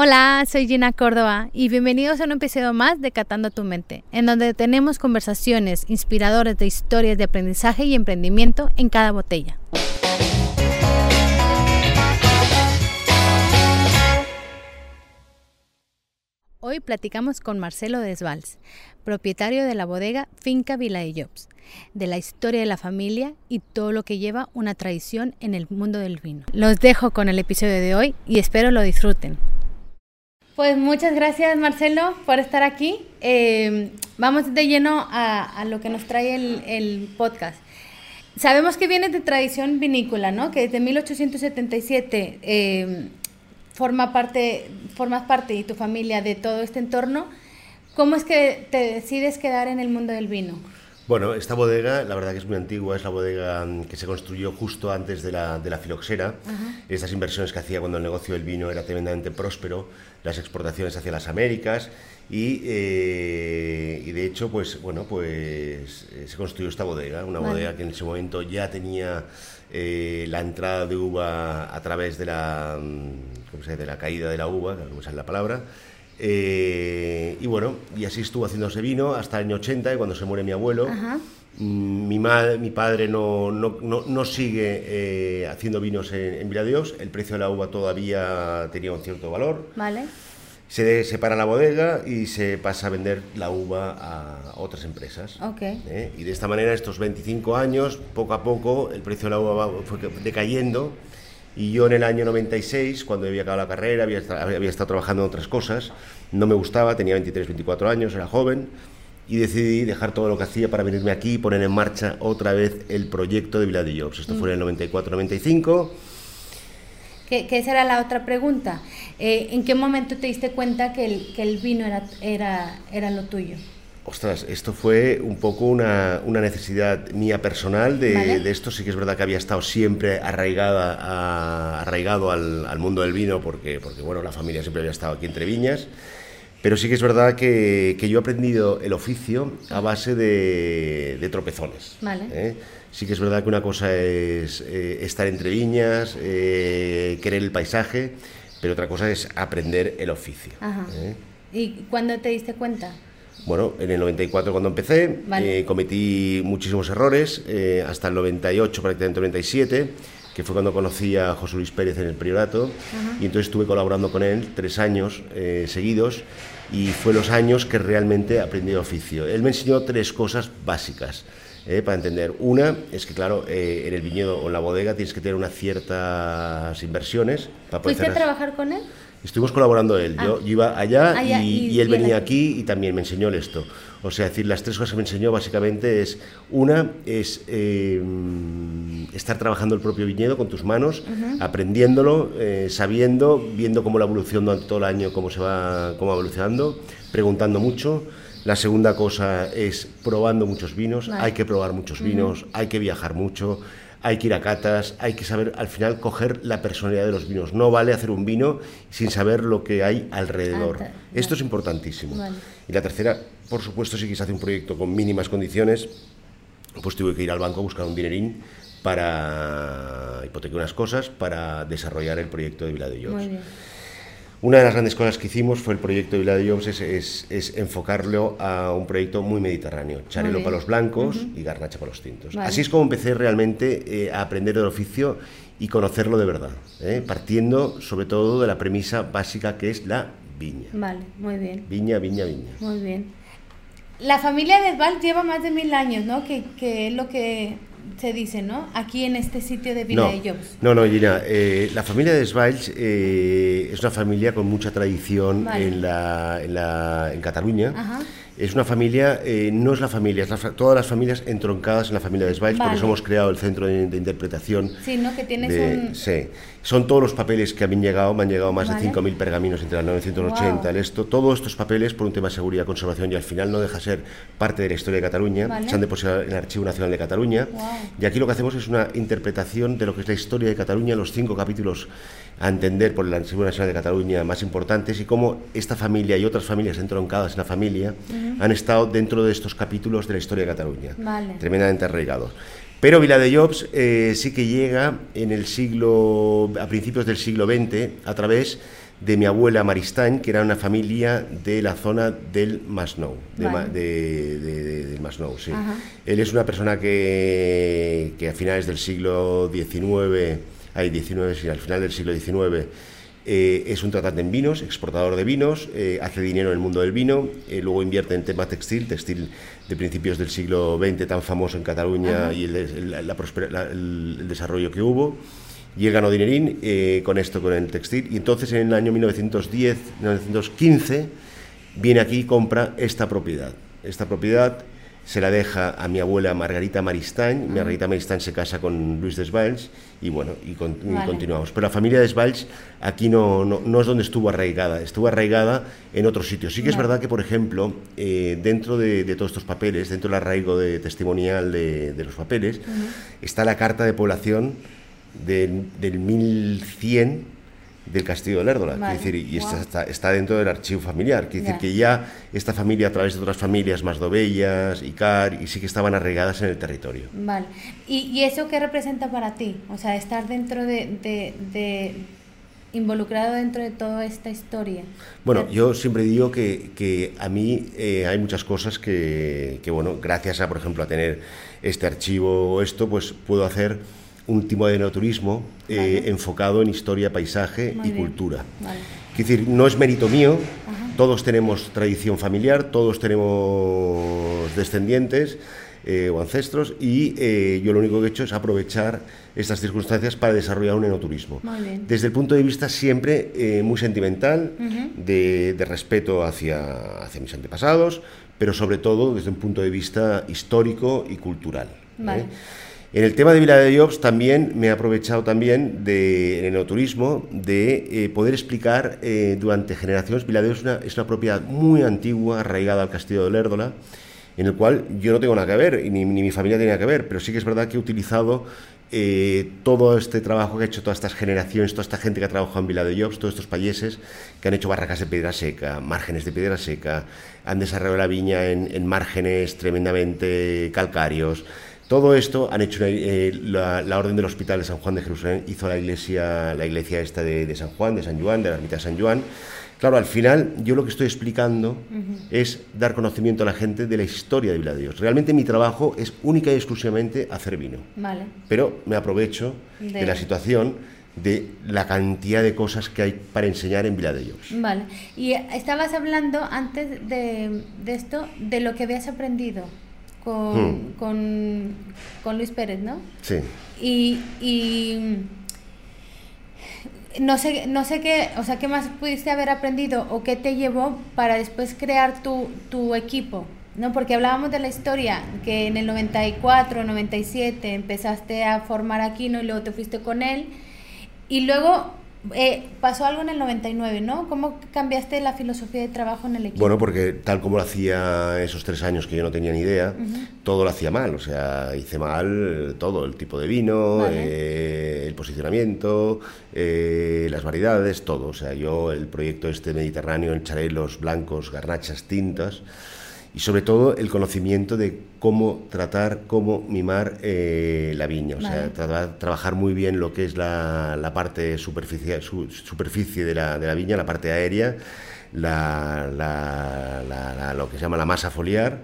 Hola, soy Gina Córdoba y bienvenidos a un episodio más de Catando tu Mente, en donde tenemos conversaciones inspiradoras de historias de aprendizaje y emprendimiento en cada botella. Hoy platicamos con Marcelo Desvals, propietario de la bodega Finca Vila de Jobs, de la historia de la familia y todo lo que lleva una tradición en el mundo del vino. Los dejo con el episodio de hoy y espero lo disfruten. Pues muchas gracias Marcelo por estar aquí. Eh, vamos de lleno a, lo que nos trae el, podcast. Sabemos que viene de tradición vinícola, ¿no? Que desde 1877 eh, forma parte, formas parte y tu familia de todo este entorno. ¿Cómo es que te decides quedar en el mundo del vino? Bueno, esta bodega, la verdad que es muy antigua, es la bodega que se construyó justo antes de la, de la filoxera. Estas inversiones que hacía cuando el negocio del vino era tremendamente próspero, las exportaciones hacia las Américas y, eh, y de hecho, pues bueno, pues eh, se construyó esta bodega, una bodega que en ese momento ya tenía eh, la entrada de uva a través de la, mm, ¿cómo se dice? de la caída de la uva, no es la palabra. Eh, y bueno, y así estuvo haciéndose vino hasta el año 80, y cuando se muere mi abuelo. Mi, madre, mi padre no, no, no, sigue eh, haciendo vinos en, en Dios el precio de la uva todavía tenía un cierto valor. Vale. Se separa la bodega y se pasa a vender la uva a otras empresas. Okay. ¿eh? Y de esta manera, estos 25 años, poco a poco, el precio de la uva fue decayendo y yo en el año 96, cuando había acabado la carrera, había, había estado trabajando en otras cosas, no me gustaba, tenía 23, 24 años, era joven, y decidí dejar todo lo que hacía para venirme aquí y poner en marcha otra vez el proyecto de Villa de Jobs. Esto fue en el 94-95. Que, esa era la otra pregunta. Eh, ¿En qué momento te diste cuenta que el, que el vino era, era, era lo tuyo? Ostras, esto fue un poco una, una necesidad mía personal de, de, esto. Sí que es verdad que había estado siempre arraigada a, arraigado al, al, mundo del vino porque, porque, bueno, la familia siempre había estado aquí entre viñas. Pero sí que es verdad que, que yo he aprendido el oficio a base de, de tropezones. Vale. ¿eh? Sí que es verdad que una cosa es eh, estar entre viñas, eh, querer el paisaje, pero otra cosa es aprender el oficio. Ajá. ¿Y cuándo te diste cuenta? Bueno, en el 94 cuando empecé, eh, cometí muchísimos errores, eh, hasta el 98, prácticamente 97, que fue cuando conocí a José Luis Pérez en el Priorato, y entonces estuve colaborando con él tres años eh, seguidos, y fue los años que realmente aprendí el oficio. Él me enseñó tres cosas básicas. para entender. Una es que, claro, en el viñedo o en la bodega tienes que tener unas ciertas inversiones. Para poder ¿Fuiste a trabajar con él? Estuvimos colaborando él. Yo, ah. iba allá, ah, y, él venía aquí. y también me enseñó esto. O sea, decir, las tres cosas que me enseñó básicamente es, una es eh, estar trabajando el propio viñedo con tus manos, aprendiéndolo, eh, sabiendo, viendo cómo la evolución durante todo el año, cómo se va, cómo va evolucionando, preguntando mucho. La segunda cosa es probando muchos vinos, hay que probar muchos vinos, hay que viajar mucho, hay que ir a catas, hay que saber al final coger la personalidad de los vinos. No vale hacer un vino sin saber lo que hay alrededor. Esto es importantísimo. Y la tercera, por supuesto, si quieres hacer un proyecto con mínimas condiciones, pues tuve que ir al banco a buscar un dinerín para hipotecar unas cosas para desarrollar el proyecto de Vila de. Una de las grandes cosas que hicimos fue el proyecto de Vila de Jobs es, es, enfocarlo a un proyecto muy mediterráneo, charelo para los blancos y garnacha para los tintos. Así es como empecé realmente eh, a aprender el oficio y conocerlo de verdad, ¿eh? partiendo sobre todo de la premisa básica que es la viña. Vale, muy bien. Viña, viña, viña. Muy bien. La familia de Val lleva más de mil años, ¿no? Que, que es lo que se dice, ¿no? Aquí en este sitio de Villa no, No, no, Gina. Eh, la familia de Svalls eh, es una familia con mucha tradición en, la, en, la, en Cataluña. Ajá es una familia, eh, no es la familia, es todas las familias entroncadas en la familia de Svaich, por eso hemos creado el centro de, interpretación. Sí, ¿no? Que tienes un... Sí, son todos los papeles que han llegado, me han llegado más de 5.000 pergaminos entre el 980 y esto, todos estos papeles por un tema de seguridad conservación y al final no deja ser parte de la historia de Cataluña, se han depositado en el Archivo Nacional de Cataluña y aquí lo que hacemos es una interpretación de lo que es la historia de Cataluña, los cinco capítulos a entender por el Archivo Nacional de Cataluña más importantes y cómo esta familia y otras familias entroncadas en la familia han estado dentro de estos capítulos de la historia de Cataluña, tremendamente arraigados. Pero Vila de Jobs eh, sí que llega en el siglo, a principios del siglo XX a través de mi abuela Maristany, que era una familia de la zona del Masnou, de, del Masnou, sí. Él es una persona que, que a finales del siglo XIX, hay 19, sí, al final del siglo XIX, eh, es un tratante en vinos, exportador de vinos, eh, hace dinero en el mundo del vino, eh, luego invierte en tema textil, textil de principios del siglo XX tan famoso en Cataluña y el, el, desarrollo que hubo. Y él ganó dinerín con esto, con el textil. Y entonces en el año 1910, 1915, viene aquí y compra esta propiedad. Esta propiedad se la deja a mi abuela Margarita Maristany. Margarita Maristany se casa con Luis Desvalls y bueno, y, continuamos. Pero la familia Desvalls aquí no, no, es donde estuvo arraigada, estuvo arraigada en otros sitios. Sí que es verdad que, por ejemplo, eh, dentro de, todos estos papeles, dentro del arraigo de testimonial de, los papeles, está la carta de población del, del 1100 del castillo de Lérdola, decir, y está, está, dentro del archivo familiar, quiere decir que ya esta familia a través de otras familias más dobellas, Icar, y sí que estaban arraigadas en el territorio. Vale, ¿y, eso qué representa para ti? O sea, estar dentro de, involucrado dentro de toda esta historia. Bueno, yo siempre digo que, que a mí eh, hay muchas cosas que, que, bueno, gracias a, por ejemplo, a tener este archivo o esto, pues puedo hacer un tipo de enoturismo eh, enfocado en historia, paisaje y cultura. Es decir, no es mérito mío, todos tenemos tradición familiar, todos tenemos descendientes eh, o ancestros y eh, yo lo único que he hecho es aprovechar estas circunstancias para desarrollar un enoturismo. Desde el punto de vista siempre muy sentimental, de, respeto hacia, hacia mis antepasados, pero sobre todo desde un punto de vista histórico y cultural. En el tema de Vila de Jobs también me he aprovechado también de, en el enoturismo de eh, poder explicar eh, durante generaciones, Vila de Jobs es una, propiedad muy antigua, arraigada al castillo de Lérdola, en el cual yo no tengo nada que ver, y ni, mi familia tiene nada que ver, pero sí que es verdad que he utilizado eh, todo este trabajo que ha hecho todas estas generaciones, toda esta gente que ha trabajado en Vila de Jobs, todos estos payeses que han hecho barracas de piedra seca, márgenes de piedra seca, han desarrollado la viña en márgenes tremendamente calcáreos, todo esto han hecho eh, la, Orden del Hospital de San Juan de Jerusalén, hizo la iglesia, la iglesia esta de, San Juan, de San Juan, de la ermita de San Juan. Claro, al final yo lo que estoy explicando es dar conocimiento a la gente de la historia de Vila de Dios. Realmente mi trabajo es única y exclusivamente hacer vino. Vale. Pero me aprovecho de, la situación de la cantidad de cosas que hay para enseñar en Vila de Dios. Vale. Y estabas hablando antes de, de esto de lo que habías aprendido Hmm. con, con, Luis Pérez, ¿no? Sí. Y, y no sé, no sé qué, o sea, qué más pudiste haber aprendido o qué te llevó para después crear tu, tu equipo, ¿no? Porque hablábamos de la historia, que en el 94, 97 empezaste a formar Aquino y luego te fuiste con él, y luego eh, pasó algo en el 99, ¿no? ¿Cómo cambiaste la filosofía de trabajo en el equipo? Bueno, porque tal como lo hacía esos tres años que yo no tenía ni idea, todo lo hacía mal. O sea, hice mal todo, el tipo de vino, eh, el posicionamiento, eh, las variedades, todo. O sea, yo el proyecto este mediterráneo, el charelos blancos, garnachas, tintas y sobre todo el conocimiento de cómo tratar, cómo mimar eh, la viña, o sea, trabajar muy bien lo que es la, la parte superficie, superficie de, la, de, la, viña, la parte aérea, la, lo que se llama la masa foliar,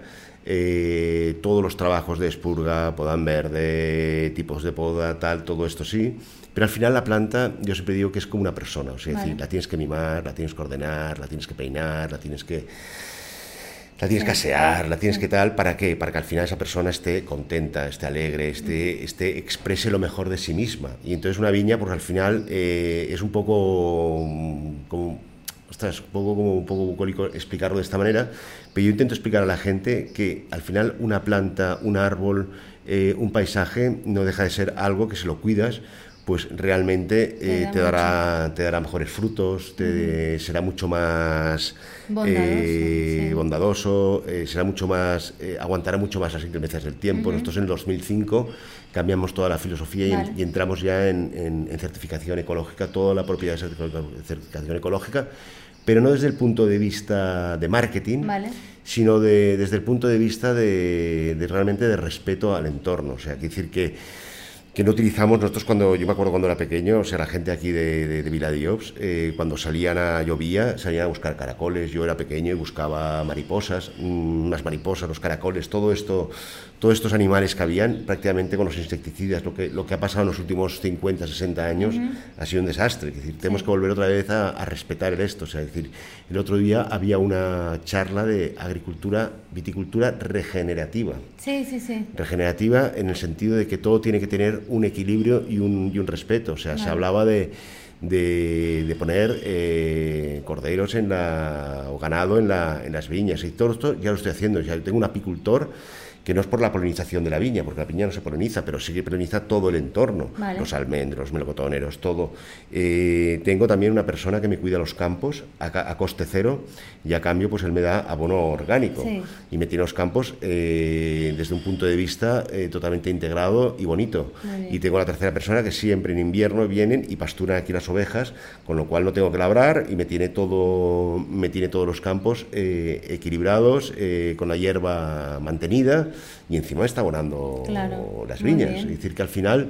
eh, todos los trabajos de expurga, podan verde, tipos de poda, tal, todo esto sí, pero al final la planta, yo siempre digo que es como una persona, o sea, es decir, la tienes que mimar, la tienes que ordenar, la tienes que peinar, la tienes que la tienes que asear, la tienes que tal, ¿para qué? Para que al final esa persona esté contenta, esté alegre, esté, esté exprese lo mejor de sí misma. Y entonces una viña, porque al final eh, es un poco como, ostras, un poco como un poco bucólico explicarlo de esta manera, pero yo intento explicar a la gente que al final una planta, un árbol, eh, un paisaje no deja de ser algo que se lo cuidas, pues realmente te, eh, dará, te dará mejores frutos, te, será mucho más bondadoso, eh, eh, será mucho más, aguantará mucho más las inclemencias del tiempo. Nosotros en el 2005 cambiamos toda la filosofía y, entramos ya en, certificación ecológica, toda la propiedad de certificación ecológica, pero no desde el punto de vista de marketing, sino desde el punto de vista de, realmente de respeto al entorno. O sea, quiere decir que que no utilizamos nosotros cuando, yo me acuerdo cuando era pequeño, o sea, la gente aquí de, de, de eh, cuando salían a llovía, salían a buscar caracoles, yo era pequeño y buscaba mariposas, mm, unas mariposas, los caracoles, todo esto, todos estos animales que habían, prácticamente con los insecticidas, lo que, lo que ha pasado en los últimos 50, 60 años ha sido un desastre, es decir, tenemos que volver otra vez a, respetar el esto, o sea, es decir, el otro día había una charla de agricultura, viticultura regenerativa. Sí, sí, sí. Regenerativa en el sentido de que todo tiene que tener un equilibrio y un, y un respeto. O sea, se hablaba de, de, poner eh, corderos en la, o ganado en, la, en las viñas. Y todo esto ya lo estoy haciendo. Ya tengo un apicultor que no es por la polinización de la viña, porque la viña no se poliniza, pero sí que poliniza todo el entorno, los almendros, los melocotoneros, todo. Eh, tengo también una persona que me cuida los campos a, coste cero y a cambio pues él me da abono orgánico. Y me tiene los campos eh, desde un punto de vista eh, totalmente integrado y bonito. Y tengo la tercera persona que siempre en invierno vienen y pasturan aquí las ovejas, con lo cual no tengo que labrar y me tiene todo, me tiene todos los campos equilibrados, con la hierba mantenida y encima está abonando las viñas. Es decir, que al final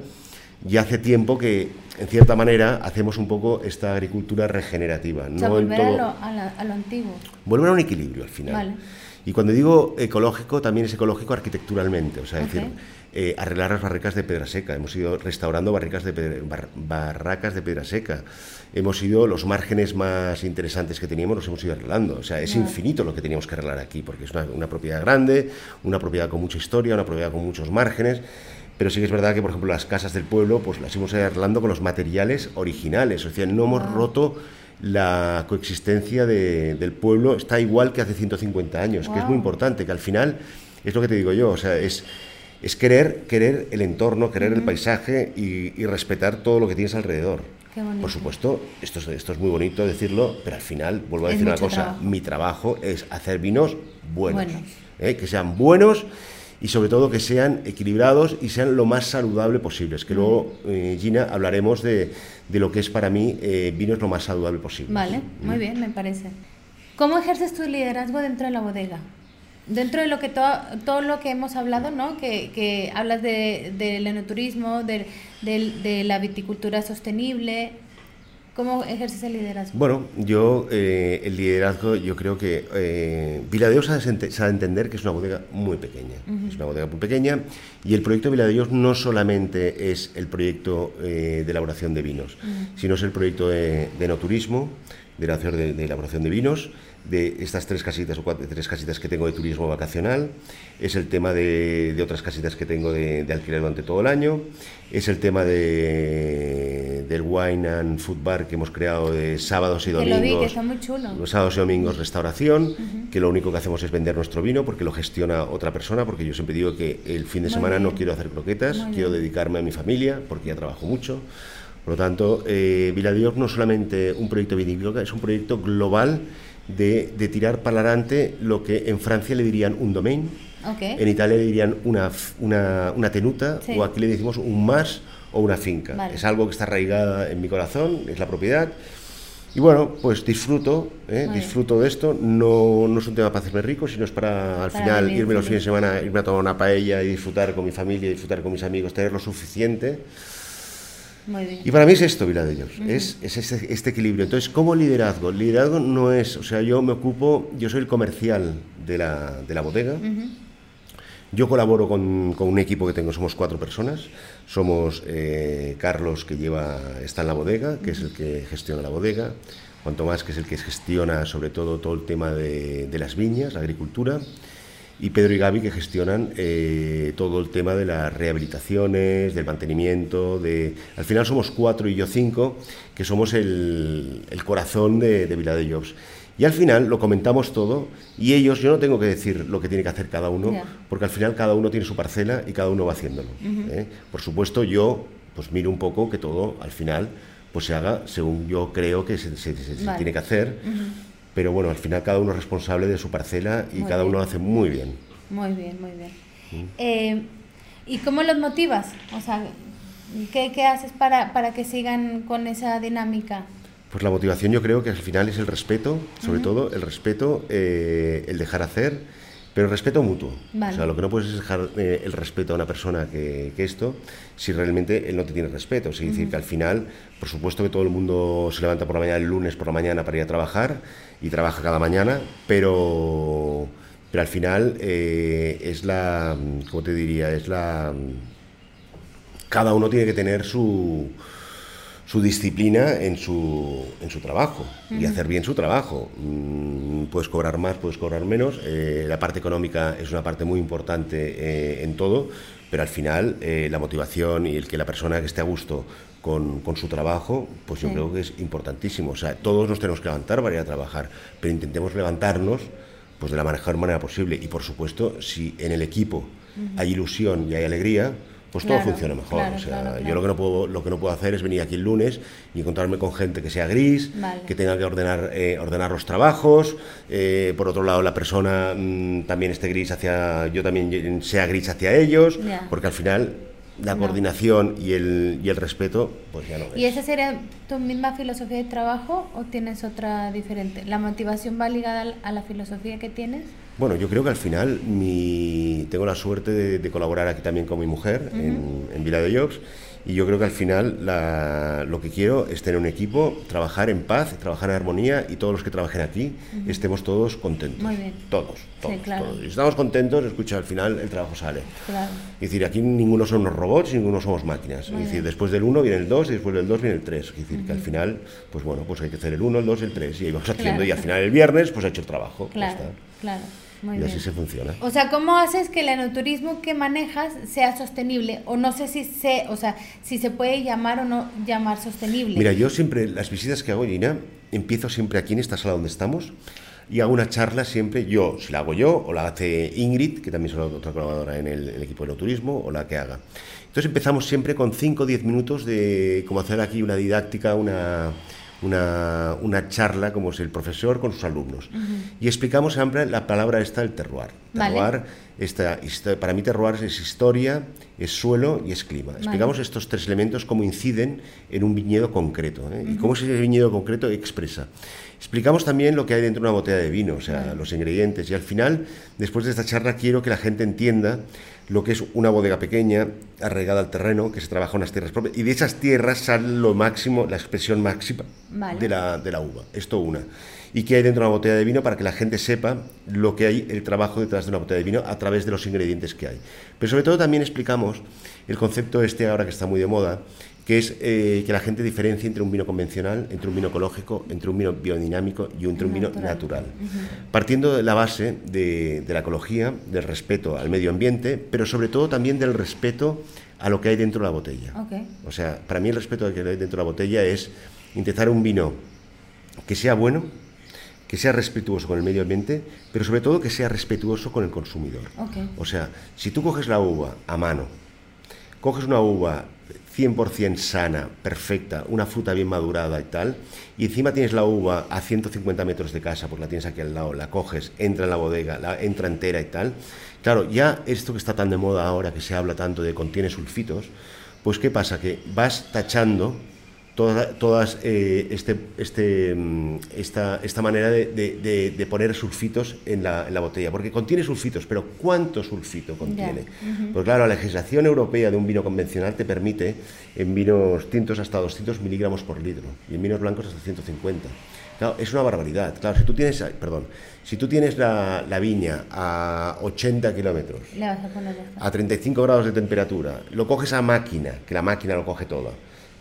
ya hace tiempo que, en cierta manera, hacemos un poco esta agricultura regenerativa. no volver a, lo, antiguo. Volver a un equilibrio al final. Y cuando digo ecológico, también es ecológico arquitecturalmente, o sea, decir, eh, arreglar las barracas de pedra seca. Hemos ido restaurando barracas de, barracas de pedra seca. Hemos ido, los márgenes más interesantes que teníamos los hemos ido arreglando. O sea, es infinito lo que teníamos que arreglar aquí, porque es una, propiedad grande, una propiedad con mucha historia, una propiedad con muchos márgenes. Pero sí que es verdad que, por ejemplo, las casas del pueblo, pues las hemos ido arreglando con los materiales originales, o sea, no hemos roto la coexistencia del pueblo. Está igual que hace 150 años, que es muy importante, que al final es lo que te digo yo, o sea, es, es querer, querer el entorno, querer el paisaje y, respetar todo lo que tienes alrededor. Por supuesto, esto es, esto es muy bonito decirlo, pero al final, vuelvo a decir una cosa, mi trabajo es hacer vinos buenos, ¿eh? que sean buenos y sobre todo que sean equilibrados y sean lo más saludable posibles. Que luego, eh, Gina, hablaremos de, de, lo que es para mí eh, vinos lo más saludable posible. Vale, muy bien, me parece. ¿Cómo ejerces tu liderazgo dentro de la bodega? Dentro de lo que todo, todo lo que hemos hablado, ¿no? Que, que hablas del de, enoturismo, de, de la viticultura sostenible, ¿Cómo ejerces el liderazgo? Bueno, yo eh, el liderazgo, yo creo que eh, Viladeos sabe, entender que es una bodega muy pequeña. Es una bodega muy pequeña y el proyecto Viladeos no solamente es el proyecto eh, de elaboración de vinos, sino es el proyecto de, de no turismo, de, de elaboración de vinos, de estas tres casitas o cuatro, tres casitas que tengo de turismo vacacional, es el tema de, de otras casitas que tengo de, de, alquiler durante todo el año, es el tema de, del wine and food bar que hemos creado de sábados y domingos. Que lo vi, que está muy chulo. Los sábados y domingos restauración, que lo único que hacemos es vender nuestro vino porque lo gestiona otra persona, porque yo siempre digo que el fin de semana no quiero hacer croquetas, quiero dedicarme a mi familia porque ya trabajo mucho. Por lo tanto, eh, Viladios no solamente un proyecto vinícola, es un proyecto global de, de, tirar para adelante lo que en Francia le dirían un domain, en Italia le dirían una, una, una tenuta, o aquí le decimos un más o una finca. Es algo que está arraigada en mi corazón, es la propiedad. Y bueno, pues disfruto, ¿eh? disfruto de esto. No, no, es un tema para hacerme rico, sino es para al final irme los fines de semana, irme a tomar una paella y disfrutar con mi familia, disfrutar con mis amigos, tener lo suficiente y para mí es esto, Vila de ellos, es, es este, este, equilibrio. Entonces, ¿cómo liderazgo? Liderazgo no es, o sea, yo me ocupo, yo soy el comercial de la, de la bodega. Yo colaboro con, con, un equipo que tengo, somos cuatro personas. Somos eh, Carlos, que lleva, está en la bodega, que es el que gestiona la bodega. Juan Tomás, que es el que gestiona sobre todo todo el tema de, de las viñas, la agricultura y Pedro y Gaby que gestionan eh, todo el tema de las rehabilitaciones, del mantenimiento, de... Al final somos cuatro y yo cinco, que somos el, el corazón de, de Vila de Jobs. Y al final lo comentamos todo y ellos, yo no tengo que decir lo que tiene que hacer cada uno, porque al final cada uno tiene su parcela y cada uno va haciéndolo. ¿eh? Por supuesto, yo pues miro un poco que todo al final pues se haga según yo creo que se, se, tiene que hacer pero bueno, al final cada uno es responsable de su parcela y cada uno lo hace muy bien. Muy bien, muy bien. Mm. Eh, ¿Y cómo los motivas? O sea, ¿qué, qué haces para, para, que sigan con esa dinámica? Pues la motivación yo creo que al final es el respeto, sobre todo el respeto, eh, el dejar hacer pero respeto mutuo. O sea, lo que no puedes es dejar eh, el respeto a una persona que, esto, si realmente él no te tiene respeto. Es decir, que al final, por supuesto que todo el mundo se levanta por la mañana el lunes por la mañana para ir a trabajar y trabaja cada mañana, pero, pero al final eh, es la, ¿cómo te diría? Es la... Cada uno tiene que tener su su disciplina en su, en su trabajo y hacer bien su trabajo. Mm, puedes cobrar más, puedes cobrar menos. Eh, la parte económica es una parte muy importante eh, en todo, pero al final eh, la motivación y el que la persona que esté a gusto con, con su trabajo, pues yo creo que es importantísimo. O sea, todos nos tenemos que levantar para ir a trabajar, pero intentemos levantarnos pues de la mejor manera posible. Y por supuesto, si en el equipo hay ilusión y hay alegría, pues todo funciona mejor. o sea, yo lo que no puedo lo que no puedo hacer es venir aquí el lunes y encontrarme con gente que sea gris, que tenga que ordenar eh, ordenar los trabajos. Eh, por otro lado, la persona mm, también esté gris hacia yo también sea gris hacia ellos, porque al final la coordinación y el, y el respeto, pues ya no ¿Y esa sería tu misma filosofía de trabajo o tienes otra diferente? ¿La motivación va ligada a la filosofía que tienes? Bueno, yo creo que al final mi, tengo la suerte de, colaborar aquí también con mi mujer en, en Vila de Jobs y yo creo que al final lo que quiero es tener un equipo, trabajar en paz, trabajar en armonía y todos los que trabajen aquí estemos todos contentos. Muy bien. Todos, todos, todos. Si estamos contentos, escucha, al final el trabajo sale. Claro. Es decir, aquí ninguno son unos robots y ninguno somos máquinas. es decir, después del 1 viene el 2 y después del 2 viene el 3. Es decir, que al final, pues bueno, pues hay que hacer el 1, el 2, el 3 y ahí vamos haciendo y al final el viernes pues ha hecho el trabajo. Claro, claro y así se funciona. O sea, ¿cómo haces que el enoturismo que manejas sea sostenible? O no sé si se, o sea, si se puede llamar o no llamar sostenible. Mira, yo siempre, las visitas que hago, Gina, empiezo siempre aquí en esta sala donde estamos y hago una charla siempre, yo, si la hago yo, o la hace Ingrid, que también es otra colaboradora en el, equipo de enoturismo, o la que haga. Entonces empezamos siempre con 5 o 10 minutos de cómo hacer aquí una didáctica, una una, una, charla como es el profesor con sus alumnos. Y explicamos siempre la palabra esta, el terroir. Terroir, esta, para mí terroir es historia, es suelo y es clima. Explicamos estos tres elementos cómo inciden en un viñedo concreto ¿eh? y cómo ese viñedo concreto expresa. Explicamos también lo que hay dentro de una botella de vino, o sea, los ingredientes. Y al final, después de esta charla, quiero que la gente entienda lo que es una bodega pequeña, arraigada al terreno, que se trabaja en unas tierras propias, y de esas tierras sale lo máximo, la expresión máxima de, la, de la uva. Esto una. Y que hay dentro de una botella de vino para que la gente sepa lo que hay, el trabajo detrás de una botella de vino a través de los ingredientes que hay. Pero sobre todo también explicamos el concepto este ahora que está muy de moda, que es eh, que la gente diferencie entre un vino convencional, entre un vino ecológico, entre un vino biodinámico y entre un vino natural. Partiendo de la base de, la ecología, del respeto al medio ambiente, pero sobre todo también del respeto a lo que hay dentro de la botella. O sea, para mí el respeto a lo que hay dentro de la botella es intentar un vino que sea bueno, que sea respetuoso con el medio ambiente, pero sobre todo que sea respetuoso con el consumidor. O sea, si tú coges la uva a mano, coges una uva 100% sana, perfecta, una fruta bien madurada y tal, y encima tienes la uva a 150 metros de casa, porque la tienes aquí al lado, la coges, entra en la bodega, la entra entera y tal, claro, ya esto que está tan de moda ahora, que se habla tanto de contiene sulfitos, pues ¿qué pasa? Que vas tachando todas, eh, este, este, mm, esta, esta manera de, poner sulfitos en la, botella, porque contiene sulfitos, pero ¿cuánto sulfito contiene? Pues claro, la legislación europea de un vino convencional te permite en vinos tintos hasta 200 miligramos por litro y en vinos blancos hasta 150. Claro, es una barbaridad. Claro, si tú tienes, perdón, si tú tienes la, viña a 80 kilómetros, a, a 35 grados de temperatura, lo coges a máquina, que la máquina lo coge todo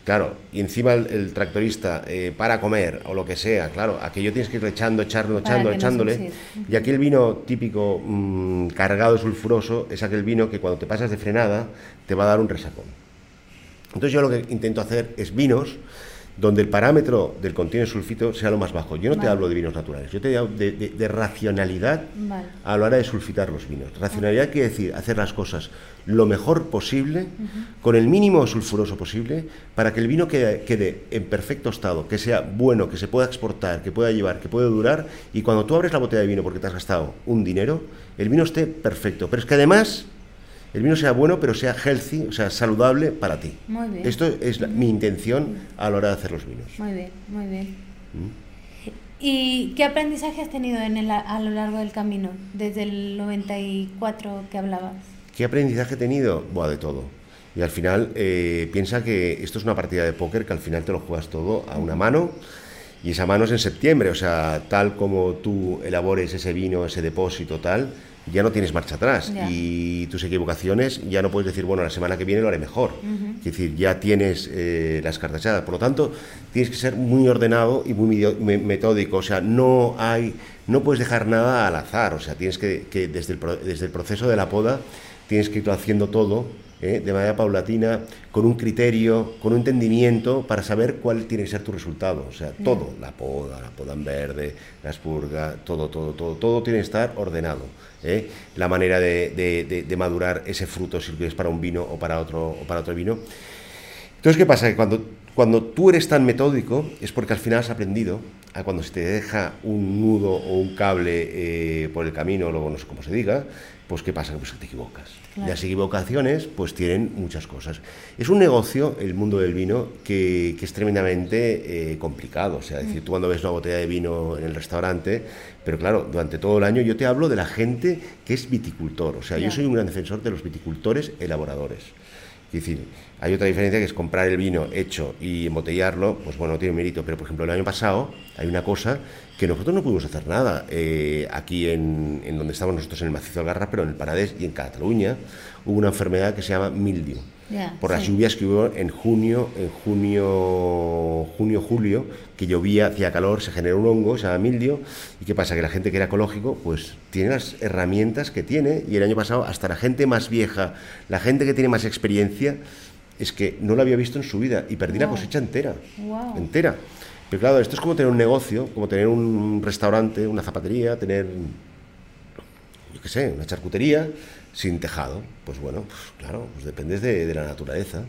Claro, y encima el, tractorista eh, para comer o lo que sea, claro, aquello tienes que ir echando, echando, echando, echándole. y aquí el vino típico mm, cargado de sulfuroso es aquel vino que cuando te pasas de frenada te va a dar un resacón. Entonces yo lo que intento hacer es vinos donde el parámetro del contenido de sulfito sea lo más bajo. Yo no te hablo de vinos naturales, yo te hablo de, racionalidad a la hora de sulfitar los vinos. Racionalidad quiere decir hacer las cosas lo mejor posible, con el mínimo sulfuroso posible, para que el vino quede, quede, en perfecto estado, que sea bueno, que se pueda exportar, que pueda llevar, que pueda durar, y cuando tú abres la botella de vino porque te has gastado un dinero, el vino esté perfecto. Pero es que además el vino sea bueno, pero sea healthy, o sea, saludable para ti. Muy bien. Esto es mi intención a la hora de hacer los vinos. Muy bien, muy bien. ¿Mm? ¿Y qué aprendizaje has tenido en el, a lo largo del camino, desde el 94 que hablabas? ¿Qué aprendizaje he tenido? Buah, de todo. Y al final, eh, piensa que esto es una partida de póker que al final te lo juegas todo a una mano y esa mano es en septiembre, o sea, tal como tú elabores ese vino, ese depósito, tal, ya no tienes marcha atrás. Y tus equivocaciones ya no puedes decir, bueno, la semana que viene lo haré mejor. Es decir, ya tienes eh, las cartas echadas. Por lo tanto, tienes que ser muy ordenado y muy metódico. O sea, no hay, no puedes dejar nada al azar. O sea, tienes que, que desde, el, desde el proceso de la poda, tienes que ir haciendo todo ¿eh? de manera paulatina, con un criterio, con un entendimiento para saber cuál tiene que ser tu resultado. O sea, todo, la poda, la poda en verde, la espurga, todo, todo, todo, todo tiene que estar ordenado. ¿eh? La manera de, madurar ese fruto, si es para un vino o para otro, o para otro vino. Entonces, ¿qué pasa? Que cuando, cuando tú eres tan metódico es porque al final has aprendido a cuando se te deja un nudo o un cable eh, por el camino, luego no sé cómo se diga, pues ¿qué pasa? Pues que te equivocas. Las equivocaciones pues tienen muchas cosas. Es un negocio, el mundo del vino, que, es tremendamente eh, complicado. O sea, decir, tú cuando ves una botella de vino en el restaurante, pero claro, durante todo el año yo te hablo de la gente que es viticultor. O sea, yo soy un gran defensor de los viticultores elaboradores. Es decir, hay otra diferencia que es comprar el vino hecho y embotellarlo, pues bueno, tiene mérito, pero por ejemplo el año pasado hay una cosa que nosotros no pudimos hacer nada eh, aquí en, donde estamos nosotros en el macizo de Garra, pero en el Paradés y en Cataluña hubo una enfermedad que se llama mildio. Por las lluvias que hubo en junio, en junio, junio, julio, que llovía, hacía calor, se generó un hongo, se llama mildio, y qué pasa, que la gente que era ecológico, pues tiene las herramientas que tiene, y el año pasado hasta la gente más vieja, la gente que tiene más experiencia, es que no lo había visto en su vida, y perdí la cosecha entera, entera. Pero claro, esto es como tener un negocio, como tener un restaurante, una zapatería, tener, yo qué sé, una charcutería sin tejado. Pues bueno, pues claro, pues dependes de, la naturaleza.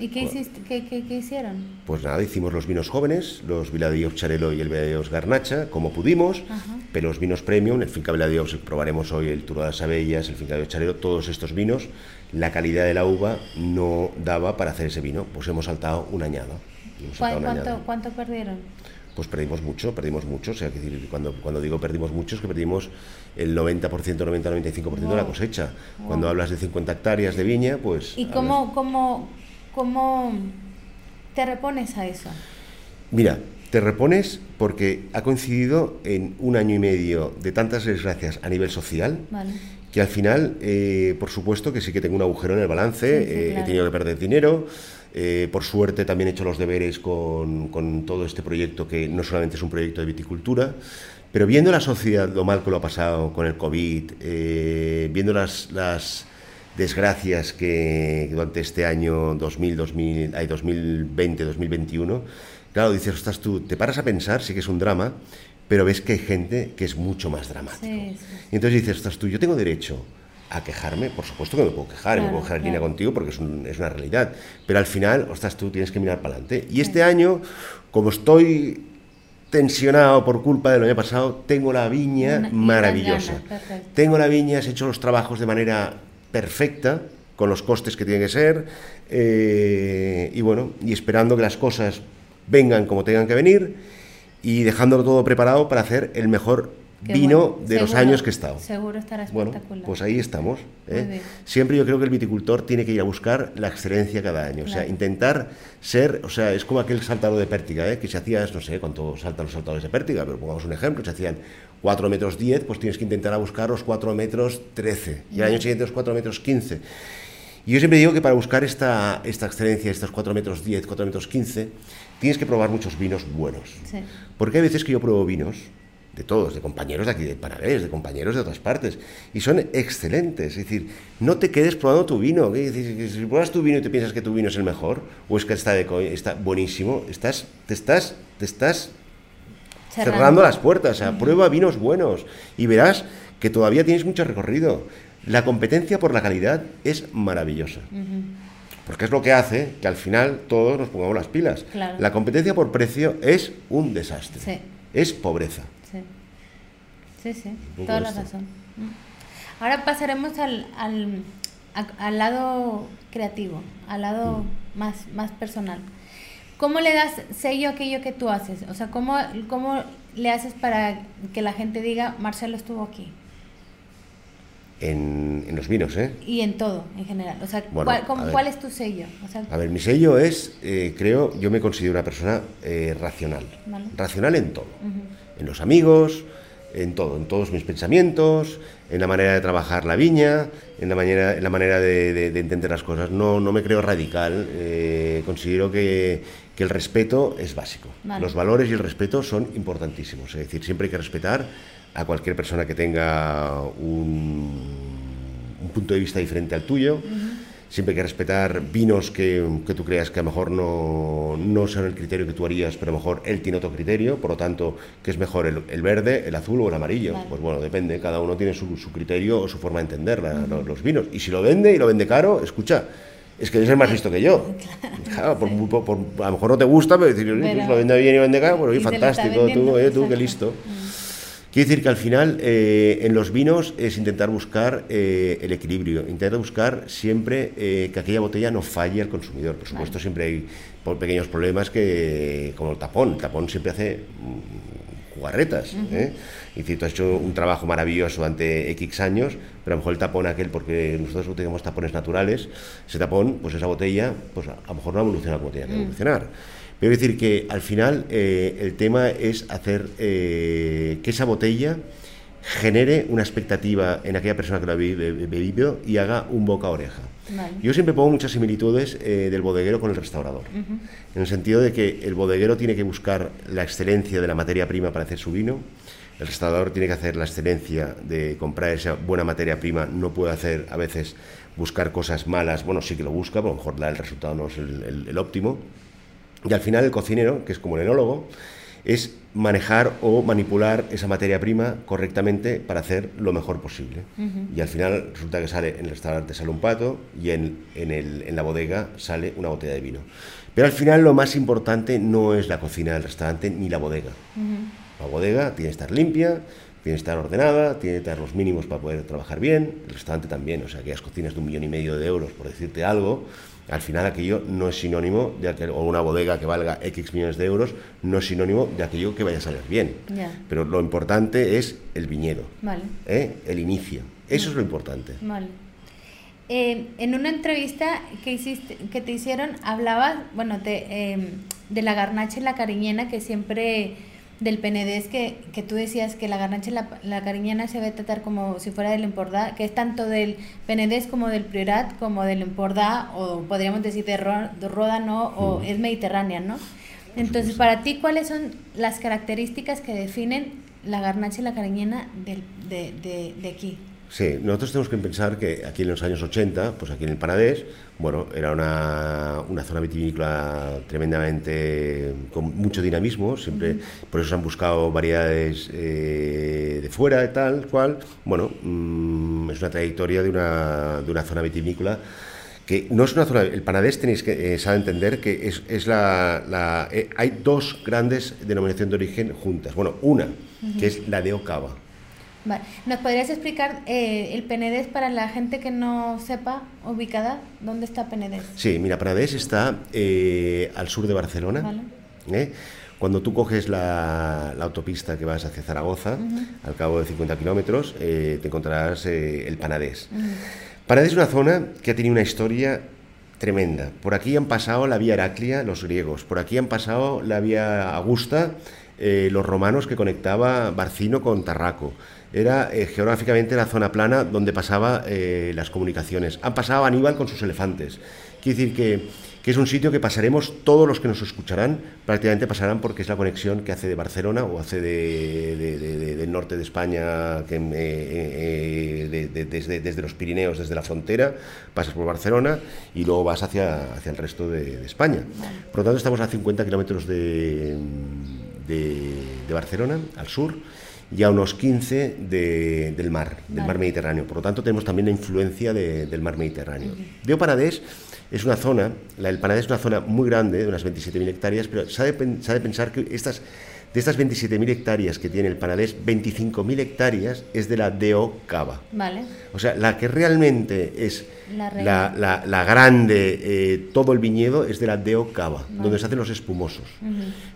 ¿Y qué, hiciste, qué, qué, hicieron? Pues nada, hicimos los vinos jóvenes, los Viladios Charelo y el Viladios Garnacha, como pudimos, pero los vinos premium, el Finca Viladios, probaremos hoy el Turo de las Abellas, el Finca Viladios Charelo, todos estos vinos, la calidad de la uva no daba para hacer ese vino, pues hemos saltado un añado. ¿Cuánto, ¿Cuánto, perdieron? Pues perdimos mucho, perdimos mucho. O sea, que cuando, cuando digo perdimos mucho es que perdimos el 90%, 90-95% de la cosecha. Cuando hablas de 50 hectáreas de viña, pues... ¿Y cómo, cómo, cómo te repones a eso? Mira, te repones porque ha coincidido en un año y medio de tantas desgracias a nivel social que al final, eh, por supuesto que sí que tengo un agujero en el balance, eh, he tenido que perder dinero, eh, por suerte también he hecho los deberes con, con, todo este proyecto que no solamente es un proyecto de viticultura, pero viendo la sociedad, lo mal que lo ha pasado con el COVID, eh, viendo las, las, desgracias que durante este año 2000, 2000, 2020, 2021, claro, dices, estás tú, te paras a pensar, sí que es un drama, pero ves que hay gente que es mucho más dramático. Y entonces dices, estás tú, yo tengo derecho a quejarme, por supuesto que me puedo quejar, me puedo quejar en línea contigo porque es, es, una realidad, pero al final, ostras, tú tienes que mirar para adelante. Y este año, como estoy tensionado por culpa del año pasado, tengo la viña maravillosa. tengo la viña, he hecho los trabajos de manera perfecta, con los costes que tienen que ser, eh, y bueno, y esperando que las cosas vengan como tengan que venir, y dejándolo todo preparado para hacer el mejor vino de los años que he estado. Seguro estará espectacular. Bueno, pues ahí estamos. ¿eh? Siempre yo creo que el viticultor tiene que ir a buscar la excelencia cada año. O sea, intentar ser, o sea, es como aquel saltador de pértiga, ¿eh? que se hacía, no sé cuánto saltan los saltadores de pértiga, pero pongamos un ejemplo, se hacían 4 metros 10, pues tienes que intentar a buscar los 4 metros 13, y el año siguiente los 4 metros 15. Y yo siempre digo que para buscar esta, esta excelencia, estos 4 metros 10, 4 metros 15, tienes que probar muchos vinos buenos. Porque hay veces que yo pruebo vinos de todos, de compañeros de aquí de Panarés, de compañeros de otras partes, y son excelentes. Es decir, no te quedes probando tu vino. Si pruebas tu vino y te piensas que tu vino es el mejor, o es que está, de, está buenísimo, estás, te estás, te estás cerrando, las puertas. O sea, prueba vinos buenos y verás que todavía tienes mucho recorrido. La competencia por la calidad es maravillosa. Porque es lo que hace que al final todos nos pongamos las pilas. La competencia por precio es un desastre. Es pobreza. Sí, sí, toda la razón. Mm. Ahora pasaremos al, al, al, lado creativo, al lado mm. más, más personal. ¿Cómo le das sello a aquello que tú haces? O sea, ¿cómo, cómo le haces para que la gente diga, Marcelo estuvo aquí? En, los vinos, ¿eh? Y en todo, en general. O sea, ¿cuál, es tu sello? a ver, mi sello es, eh, creo, yo me considero una persona eh, racional. Racional en todo. En los amigos, en todo, en todos mis pensamientos, en la manera de trabajar la viña, en la manera, en la manera de, entender las cosas. No, no me creo radical. Eh, considero que, que, el respeto es básico. Los valores y el respeto son importantísimos. Es decir, siempre hay que respetar a cualquier persona que tenga un, punto de vista diferente al tuyo. Siempre hay que respetar vinos que, que, tú creas que a lo mejor no, no son el criterio que tú harías, pero a lo mejor él tiene otro criterio, por lo tanto, ¿qué es mejor, el, verde, el azul o el amarillo? Pues bueno, depende, cada uno tiene su, su criterio o su forma de entender los, vinos. Y si lo vende y lo vende caro, escucha, es que es el más listo que yo. Claro, por, a lo mejor no te gusta, pero decir, lo vende bien y lo vende caro, pues fantástico, tú, eh, tú, qué listo. Quiere decir que al final eh, en los vinos es intentar buscar eh, el equilibrio, intentar buscar siempre eh, que aquella botella no falle al consumidor. Por supuesto, siempre hay pequeños problemas que, como el tapón, el tapón siempre hace mm, jugarretas. Y tú has hecho un trabajo maravilloso durante X años, pero a lo mejor el tapón aquel, porque nosotros utilizamos tapones naturales, ese tapón, pues esa botella, pues a, lo mejor no evoluciona como tenía que mm. evolucionar. Pero decir que al final eh, el tema es hacer eh, que esa botella genere una expectativa en aquella persona que lo ha bebido y haga un boca a oreja. Yo siempre pongo muchas similitudes eh, del bodeguero con el restaurador, en el sentido de que el bodeguero tiene que buscar la excelencia de la materia prima para hacer su vino, el restaurador tiene que hacer la excelencia de comprar esa buena materia prima, no puede hacer a veces buscar cosas malas, bueno, sí que lo busca, pero a lo mejor el resultado no es el óptimo. Y al final el cocinero, que es como el enólogo, es manejar o manipular esa materia prima correctamente para hacer lo mejor posible. Y al final resulta que sale en el restaurante sale un pato y en, el, en, la bodega sale una botella de vino. Pero al final lo más importante no es la cocina del restaurante ni la bodega. La bodega tiene que estar limpia, tiene que estar ordenada, tiene que tener los mínimos para poder trabajar bien, el restaurante también, o sea, aquellas cocinas de un millón y medio de euros, por decirte algo, al final aquello no es sinónimo de aquel, o una bodega que valga X millones de euros no es sinónimo de aquello que vaya a salir bien. Pero lo importante es el viñedo, ¿eh? el inicio. Eso es lo importante. Eh, en una entrevista que hiciste, que te hicieron, hablabas, bueno, de, em, de la garnacha y la cariñena que siempre del penedés que, que tú decías que la garnacha y la, la, cariñena se debe tratar como si fuera del empordá, que es tanto del penedés como del priorat, como del empordá, o podríamos decir de, ródano, o es mediterránea, ¿no? Entonces, para ti, ¿cuáles son las características que definen la garnacha y la cariñena de, de, de aquí? Sí, nosotros tenemos que pensar que aquí en los años 80, pues aquí en el Panadés, bueno, era una, una zona vitivinícola tremendamente con mucho dinamismo, siempre por eso se han buscado variedades eh, de fuera y tal cual. Bueno, mm, es una trayectoria de una, de una zona vitivinícola que no es una zona, el Panadés tenéis que eh, saber entender que es, es la, la eh, hay dos grandes denominaciones de origen juntas. Bueno, una, que es la de Ocava ¿Nos podrías explicar eh, el Penedés para la gente que no sepa ubicada? ¿Dónde está Penedés? Sí, mira, Penedés está eh, al sur de Barcelona. ¿eh? Cuando tú coges la, autopista que vas hacia Zaragoza, al cabo de 50 kilómetros, te encontrarás el Panadés. Panadés es una zona que ha tenido una historia tremenda. Por aquí han pasado la vía Heraclia, los griegos. Por aquí han pasado la vía Augusta, los romanos que conectaba Barcino con Tarraco era eh, geográficamente la zona plana donde pasaba eh, las comunicaciones. Han pasado Aníbal con sus elefantes. Quiere decir que, es un sitio que pasaremos, todos los que nos escucharán, prácticamente pasarán porque es la conexión que hace de Barcelona o hace de, del norte de España, que, eh, desde, desde, los Pirineos, desde la frontera, pasas por Barcelona y luego vas hacia, hacia el resto de, España. Por lo tanto, estamos a 50 kilómetros de, de Barcelona, al sur y a unos 15 del mar, del mar Mediterráneo. Por lo tanto, tenemos también la influencia del mar Mediterráneo. Uh Panadés es una zona, la del Panadés es una zona muy grande, de unas 27.000 hectáreas, pero sabe, sabe pensar que estas, de estas 27.000 hectáreas que tiene el Panadés, 25.000 hectáreas es de la DO Cava. Vale. O sea, la que realmente es la, la, grande, eh, todo el viñedo es de la DO Cava, donde se hacen los espumosos.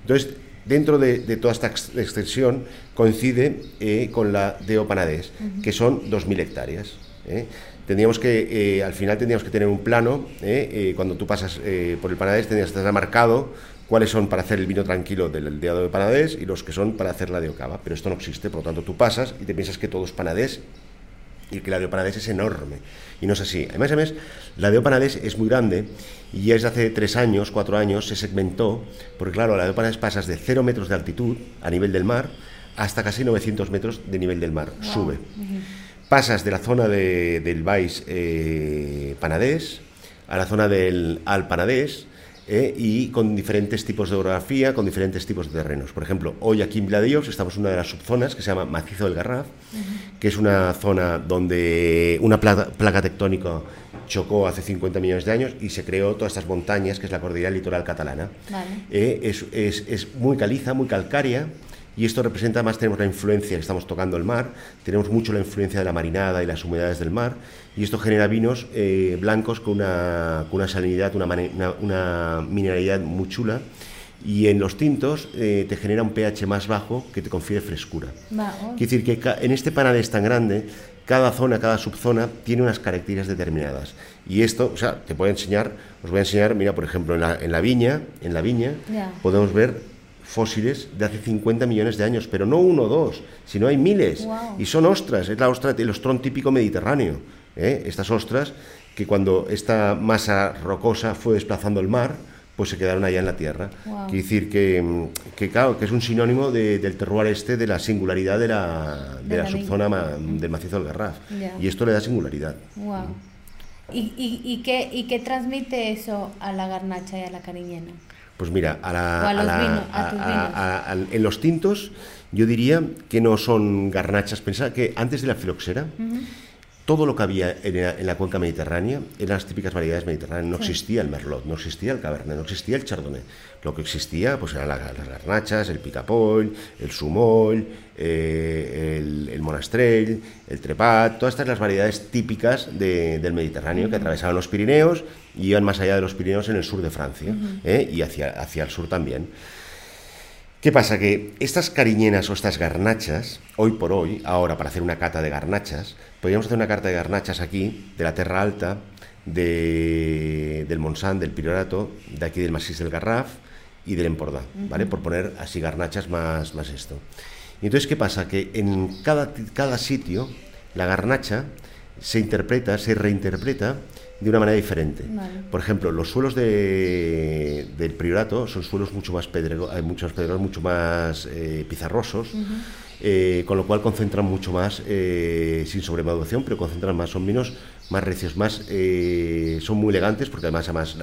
Entonces, dentro de, toda esta extensión coincide eh, con la de Opanadés, que son 2.000 hectáreas. ¿eh? Tendríamos que, eh, al final tendríamos que tener un plano, cuando tú pasas por el Panadés tendrías que estar marcado cuáles son para hacer el vino tranquilo del día de Panadés y los que son para hacer la de Ocava, pero esto no existe, por lo tanto tú pasas y te piensas que todo es Panadés y que la de Opanadés es enorme. Y no es así. Además, además la de Opanadés es muy grande y ya desde hace tres años, cuatro años, se segmentó, porque claro, la de Opanadés pasas de cero metros de altitud a nivel del mar hasta casi 900 metros de nivel del mar. Sube. Pasas de la zona del Vais eh, Panadés a la zona del Al Panadés ¿eh? y con diferentes tipos de orografía, con diferentes tipos de terrenos. Por ejemplo, hoy aquí en Viladillos estamos en una de las subzonas que se llama Macizo del Garraf, que es una zona donde una placa, tectónica chocó hace 50 millones de años y se creó todas estas montañas, que es la cordillera litoral catalana. ¿Eh? es, es, es muy caliza, muy calcárea, y esto representa más, tenemos la influencia que estamos tocando el mar, tenemos mucho la influencia de la marinada y las humedades del mar, y esto genera vinos eh, blancos con una, con una salinidad, una, una, mineralidad muy chula, y en los tintos eh, te genera un pH más bajo que te confiere frescura. Quiere decir que en este panadés tan grande, cada zona, cada subzona tiene unas características determinadas. Y esto, o sea, te puedo enseñar, os voy a enseñar, mira, por ejemplo, en la, en la viña, en la viña podemos ver fósiles de hace 50 millones de años, pero no uno o dos, sino hay miles. Y son ostras, es la ostra, el ostrón típico mediterráneo. ¿eh? Estas ostras que cuando esta masa rocosa fue desplazando el mar, pues se quedaron allá en la tierra. Quiere decir que, que, claro, que es un sinónimo del terroir este, de la singularidad de la, de, la, subzona del macizo del Garraf. Y esto le da singularidad. ¿Y, y, y, qué, ¿Y qué transmite eso a la garnacha y a la cariñena? Pues mira, en los tintos yo diría que no son garnachas. Pensad que antes de la filoxera, todo lo que había en la, cuenca mediterránea eran las típicas variedades mediterráneas. No existía el merlot, no existía el cabernet, no existía el chardonnay. Lo que existía pues eran las, garnachas, el picapoll, el sumoll, eh, el, monastrell, el trepat, todas estas las variedades típicas del Mediterráneo que atravesaban los Pirineos y iban más allá de los Pirineos en el sur de Francia ¿eh? y hacia, hacia el sur también. ¿Qué pasa? Que estas cariñenas o estas garnachas, hoy por hoy, ahora para hacer una cata de garnachas, podríamos hacer una carta de garnachas aquí, de la Terra Alta, de, del Monsant, del Priorato, de aquí del Masís del Garraf y del Empordà, ¿vale? Por poner así garnachas más, más esto. Y entonces, ¿qué pasa? Que en cada, cada sitio la garnacha se interpreta, se reinterpreta de una manera diferente. Por ejemplo, los suelos de, del priorato son suelos mucho más pedregosos, mucho más eh, pizarrosos, eh, con lo cual concentran mucho más, eh, sin sobremaduración, pero concentran más, son vinos más recios, más, son muy elegantes porque además, además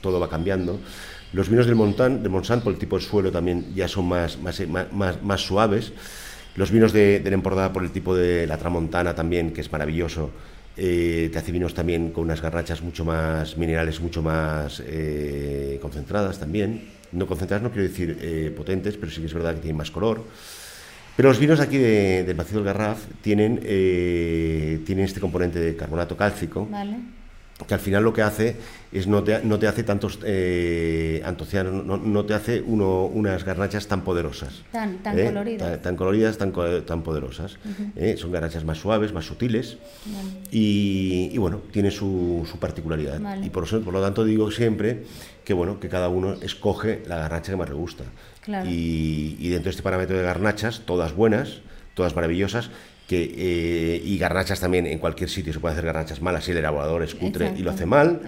todo va cambiando. Los vinos del, Montan, del Monsanto, por el tipo de suelo, también ya son más, más, más, más suaves. Los vinos de, de Empordà, por el tipo de la Tramontana también, que es maravilloso, eh, te hace vinos también con unas garrachas mucho más minerales, mucho más eh, concentradas también. No concentradas no quiero decir eh, potentes, pero sí que es verdad que tienen más color. Pero los vinos aquí de, del del Garraf tienen, tienen este componente de carbonato cálcico. Vale que al final lo que hace es no te, no te hace tantos eh, antocianos, no, te hace uno, unas garnachas tan poderosas. Tan, tan ¿eh? coloridas. Tan, coloridas, tan, tan poderosas. ¿eh? Son garnachas más suaves, más sutiles y, bueno, tiene su, su particularidad. Y por, eso, por lo tanto digo siempre que bueno, que cada uno escoge la garnacha que más le gusta. Y, y dentro de este parámetro de garnachas, todas buenas, todas maravillosas, que, eh, y garnachas también, en cualquier sitio se puede hacer garnachas malas si el elaborador es cutre y lo hace mal.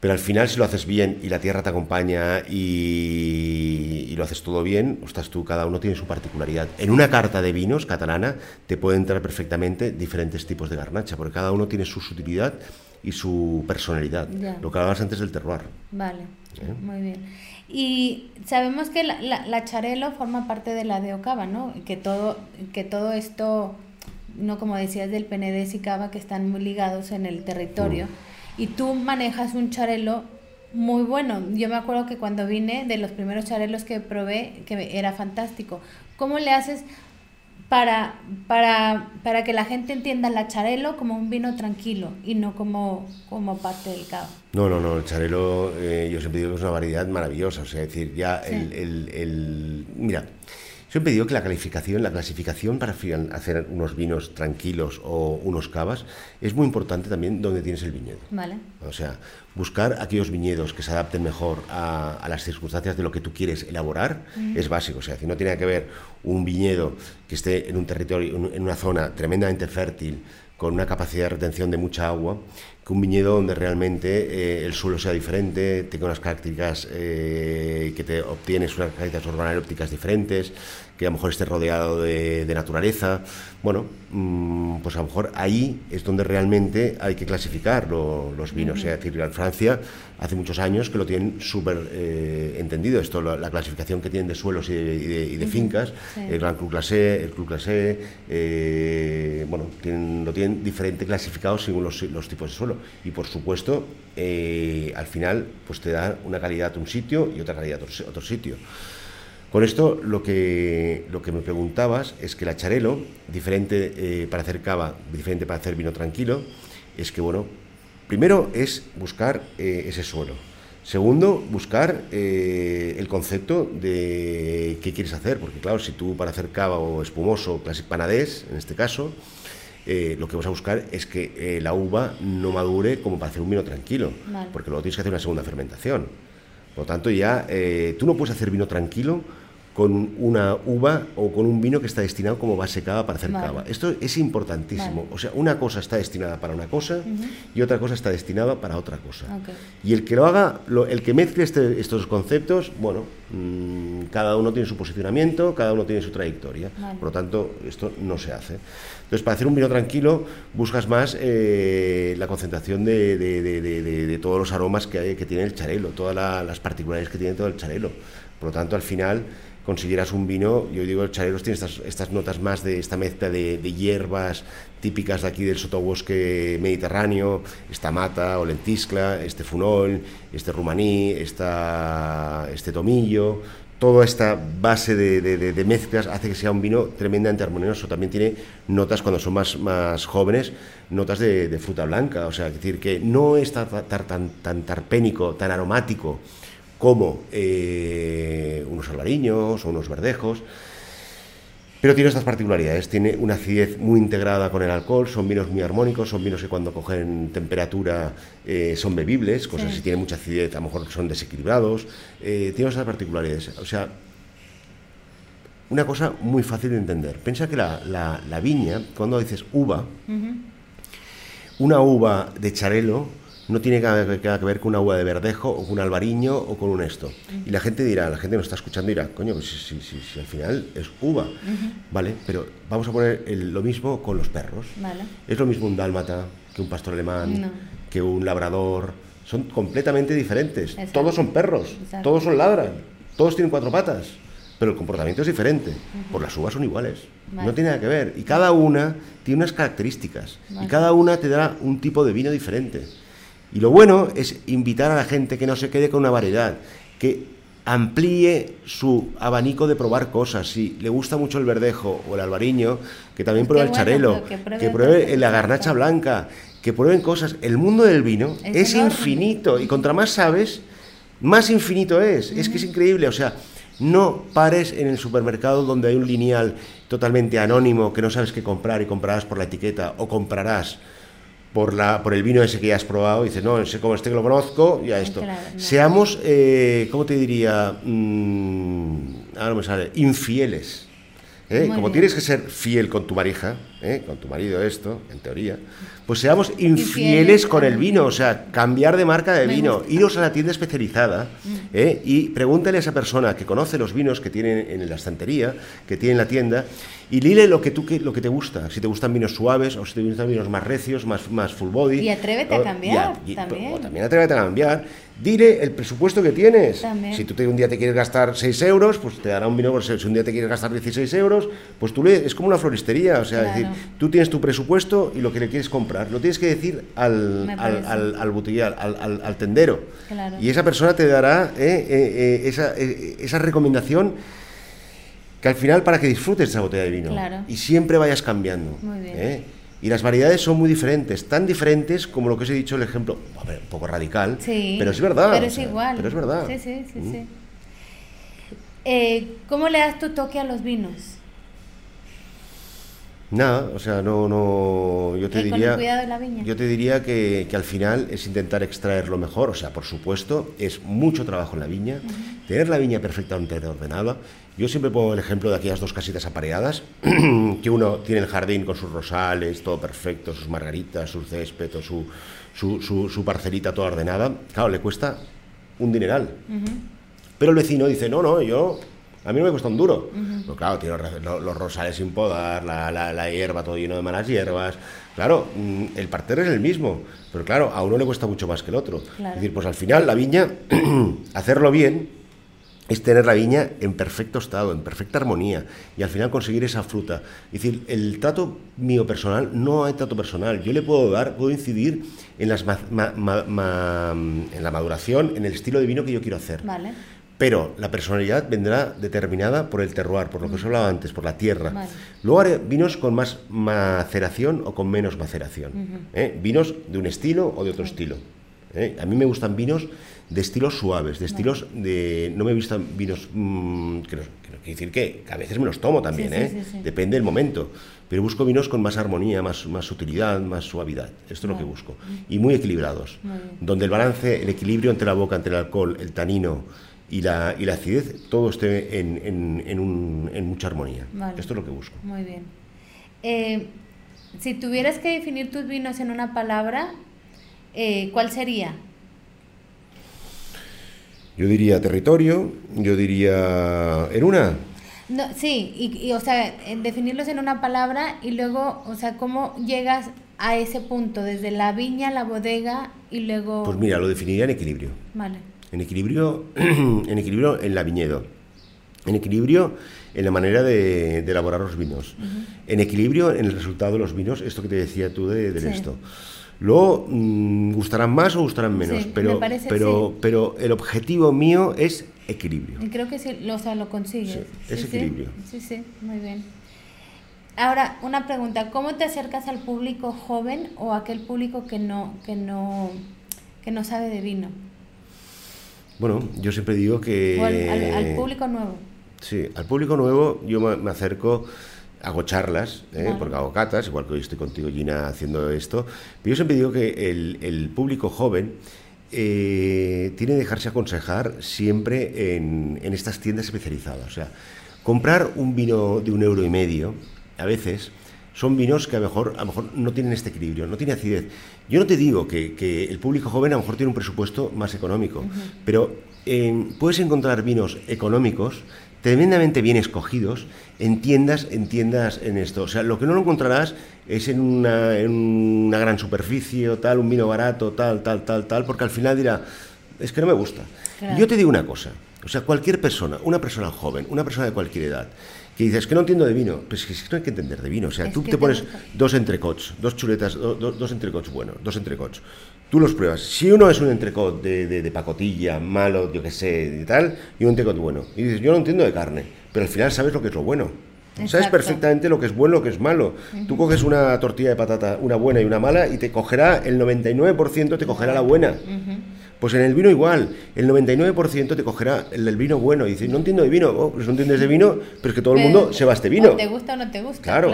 Pero al final, si lo haces bien y la tierra te acompaña y, lo haces todo bien, estás tú, cada uno tiene su particularidad. En una carta de vinos catalana te pueden entrar perfectamente diferentes tipos de garnacha, porque cada uno tiene su sutilidad y su personalidad. Lo que hablabas antes del terroir. Vale, ¿Eh? muy bien. Y sabemos que la, la, charelo forma parte de la de ¿no? Que todo, que todo esto, no como decías del Penedés y Cava, que están muy ligados en el territorio. Mm. Y tú manejas un charelo muy bueno. Yo me acuerdo que cuando vine, de los primeros charelos que probé, que era fantástico. ¿Cómo le haces para, para, para que la gente entienda la charelo como un vino tranquilo y no como, como parte del cava. No, no, no, el charelo eh, yo siempre digo que es una variedad maravillosa, o sea, decir, ya el, el, el, Mira, Siempre digo que la calificación, la clasificación para hacer unos vinos tranquilos o unos cavas es muy importante también donde tienes el viñedo. Vale. O sea, buscar aquellos viñedos que se adapten mejor a, las circunstancias de lo que tú quieres elaborar es básico. O sea, si no tiene que ver un viñedo que esté en un territorio, en una zona tremendamente fértil, con una capacidad de retención de mucha agua, que un viñedo donde realmente eh, el suelo sea diferente, tenga unas características eh, que te obtienes unas características organolépticas diferentes, que a lo mejor esté rodeado de, naturaleza. Bueno, mm, pues a lo mejor ahí es donde realmente hay que clasificar los vinos. Es decir, en Francia hace muchos años que lo tienen súper eh, entendido, esto, la, clasificación que tienen de suelos y de, fincas, el Gran Cru Classé, el Cru Classé, bueno, tienen, lo tienen diferente clasificado según los, los tipos de suelo y por supuesto eh, al final pues te da una calidad un sitio y otra calidad otro, otro sitio. Con esto lo que, lo que me preguntabas es que la charelo, diferente eh, para hacer cava, diferente para hacer vino tranquilo, es que bueno, primero es buscar eh, ese suelo. Segundo, buscar el concepto de qué quieres hacer, porque claro, si tú para hacer cava o espumoso, classic panadés, en este caso, eh, lo que vas a buscar es que eh, la uva no madure como para hacer un vino tranquilo, porque luego tienes que hacer una segunda fermentación. Por lo tanto, ya eh, tú no puedes hacer vino tranquilo con una uva o con un vino que está destinado como base cava para hacer cava. Esto es importantísimo. O sea, una cosa está destinada para una cosa y otra cosa está destinada para otra cosa. Y el que lo haga, el que mezcle este, estos conceptos, bueno, mm, cada uno tiene su posicionamiento, cada uno tiene su trayectoria. Por lo tanto, esto no se hace. Entonces, para hacer un vino tranquilo, buscas más eh, la concentración de, todos los aromas que, tiene el charelo, todas las particularidades que tiene todo el charelo. Por lo tanto, al final consideras un vino, yo digo, el Chaleros tiene estas, notas más de esta mezcla de, hierbas típicas de aquí del sotobosque mediterráneo, esta mata o lentiscla, este funol, este rumaní, esta, este tomillo, toda esta base de, mezclas hace que sea un vino tremendamente armonioso. También tiene notas, cuando son más, más jóvenes, notas de, fruta blanca. O sea, es decir, que no es tan, tan, tan tarpénico, tan aromático como eh, unos albariños o unos verdejos, pero tiene estas particularidades, tiene una acidez muy integrada con el alcohol, son vinos muy armónicos, son vinos que cuando cogen temperatura eh, son bebibles, cosas si tiene mucha acidez a lo mejor son desequilibrados, eh, tiene esas particularidades, o sea, una cosa muy fácil de entender. Piensa que la, viña, cuando dices uva, una uva de charelo, no tiene que, que, ver con una uva de verdejo o con un albariño o con un esto. Y la gente dirá, la gente nos está escuchando dirá, coño, pues si, si, si, al final es uva, ¿vale? Pero vamos a poner lo mismo con los perros. Es lo mismo un dálmata que un pastor alemán, que un labrador. Son completamente diferentes. Todos son perros, todos son ladran, todos tienen cuatro patas, pero el comportamiento es diferente. Por las uvas son iguales. No tiene nada que ver. Y cada una tiene unas características. Y cada una te dará un tipo de vino diferente. Y lo bueno es invitar a la gente que no se quede con una variedad, que amplíe su abanico de probar cosas. Si le gusta mucho el verdejo o el albariño, que también pruebe el charelo, que pruebe, la garnacha blanca, que prueben cosas. El mundo del vino es, infinito y contra más sabes, más infinito es. Es que es increíble, o sea, no pares en el supermercado donde hay un lineal totalmente anónimo que no sabes qué comprar y comprarás por la etiqueta o comprarás por, la, por el vino ese que ya has probado y dices, no, ese como este que lo conozco, ya esto. Seamos, eh, ¿cómo te diría? Mm, ahora me sale, infieles. ¿eh? Como tienes que ser fiel con tu pareja, ¿eh? con tu marido esto, en teoría, pues seamos infieles, con el vino, o sea, cambiar de marca de vino, iros a la tienda especializada mm. y pregúntale a esa persona que conoce los vinos que tienen en la estantería, que tiene en la tienda, y dile lo que, tú, lo que te gusta, si te gustan vinos suaves o si te gustan vinos más recios, más, más full body. Y atrévete a cambiar. también. O también atrévete a cambiar. Dile el presupuesto que tienes. Si tú te, un día te quieres gastar 6 euros, pues te dará un vino por Si un día te quieres gastar 16 euros, pues tú le, es como una floristería. O sea, decir, tú tienes tu presupuesto y lo que le quieres comprar. Lo tienes que decir al, al, al, al, al, tendero. Y esa persona te dará eh, eh, eh, esa, esa recomendación que al final para que disfrutes esa botella de vino y siempre vayas cambiando. ¿eh? Y las variedades son muy diferentes, tan diferentes como lo que os he dicho el ejemplo, a ver, un poco radical, pero es verdad. Pero es igual. Pero es verdad. Sí, sí, sí. Mm. sí. Eh, ¿Cómo le das tu toque a los vinos? Nada, o sea, no, no, yo te diría, de la viña. yo te diría que, que, al final es intentar extraer lo mejor, o sea, por supuesto, es mucho trabajo en la viña, tener la viña perfectamente ordenada. Yo siempre pongo el ejemplo de aquellas dos casitas apareadas, que uno tiene el jardín con sus rosales, todo perfecto, sus margaritas, su césped, su, su, su, su parcelita toda ordenada. Claro, le cuesta un dineral. Pero el vecino dice, no, no, yo a mí no me cuesta un duro. Pero claro, tiene los, rosales sin podar, la, la, hierba todo lleno de malas hierbas. Claro, mm, el parterre es el mismo, pero claro, a uno le cuesta mucho más que el otro. Es decir, pues al final la viña, hacerlo bien, es tener la viña en perfecto estado, en perfecta armonía, y al final conseguir esa fruta. Es decir, el trato mío personal no hay trato personal. Yo le puedo dar, puedo incidir en, las en la maduración, en el estilo de vino que yo quiero hacer. Vale pero la personalidad vendrá determinada por el terroir, por lo que os hablaba antes, por la tierra. Luego haré vinos con más maceración o con menos maceración. ¿eh? Vinos de un estilo o de otro estilo. ¿eh? A mí me gustan vinos de estilos suaves, de estilos de... No me gustan vinos... Mm, que, no, decir que, a veces me los tomo también, ¿eh? depende del momento. Pero busco vinos con más armonía, más, más sutilidad, más suavidad. Esto es lo que busco. Y muy equilibrados. donde el balance, el equilibrio entre la boca, entre el alcohol, el tanino y la, y la acidez, todo esté en, en, en, un, en mucha armonía. Esto es lo que busco. Muy bien. Eh, si tuvieras que definir tus vinos en una palabra, eh, ¿cuál sería? Yo diría territorio, yo diría... ¿En una? No, sí, y, o sea, definirlos en una palabra y luego, o sea, ¿cómo llegas a ese punto, desde la viña, la bodega y luego... Pues mira, lo definiría en equilibrio. Vale en equilibrio, en equilibrio en la viñedo, en equilibrio en la manera de, elaborar los vinos, en equilibrio en el resultado de los vinos, esto que te decía tú de, esto. Luego, mm, gustarán más o gustarán menos, pero, pero, pero el objetivo mío es equilibrio. Y creo que sí, lo, o sea, lo consigues. es equilibrio. Sí, sí, muy bien. Ahora, una pregunta, ¿cómo te acercas al público joven o a aquel público que no, que no, que no sabe de vino? Bueno, yo siempre digo que... al, público nuevo. Sí, al público nuevo yo me, acerco, hago charlas, ¿eh? porque hago catas, igual que hoy estoy contigo, Gina, haciendo esto, pero yo siempre digo que el, público joven eh, tiene que dejarse aconsejar siempre en, en estas tiendas especializadas. O sea, comprar un vino de un euro y medio, a veces son vinos que a lo mejor, a lo mejor no tienen este equilibrio, no tiene acidez. Yo no te digo que, el público joven a lo mejor tiene un presupuesto más económico, pero eh, puedes encontrar vinos económicos tremendamente bien escogidos en tiendas, en tiendas en esto. O sea, lo que no lo encontrarás es en una, en una gran superficie o tal, un vino barato, tal, tal, tal, tal, porque al final dirá, es que no me gusta. Yo te digo una cosa, o sea, cualquier persona, una persona joven, una persona de cualquier edad, que dices que no entiendo de vino, pues es que no hay que entender de vino. O sea, tú te pones dos entrecots, dos chuletas, dos entrecots buenos, dos entrecots. Tú los pruebas. Si uno es un entrecot de, de, pacotilla, malo, yo qué sé, y tal, y un entrecot bueno. Y dices, yo no entiendo de carne, pero al final sabes lo que es lo bueno. Sabes perfectamente lo que es bueno, lo que es malo. Tú coges una tortilla de patata, una buena y una mala, y te cogerá el 99%, te cogerá la buena. Pues en el vino igual, el 99% te cogerá el, vino bueno. Y dices, no entiendo de vino, oh, pues no entiendes de vino, pero es que todo el mundo se va a este vino. te gusta o no te gusta, claro.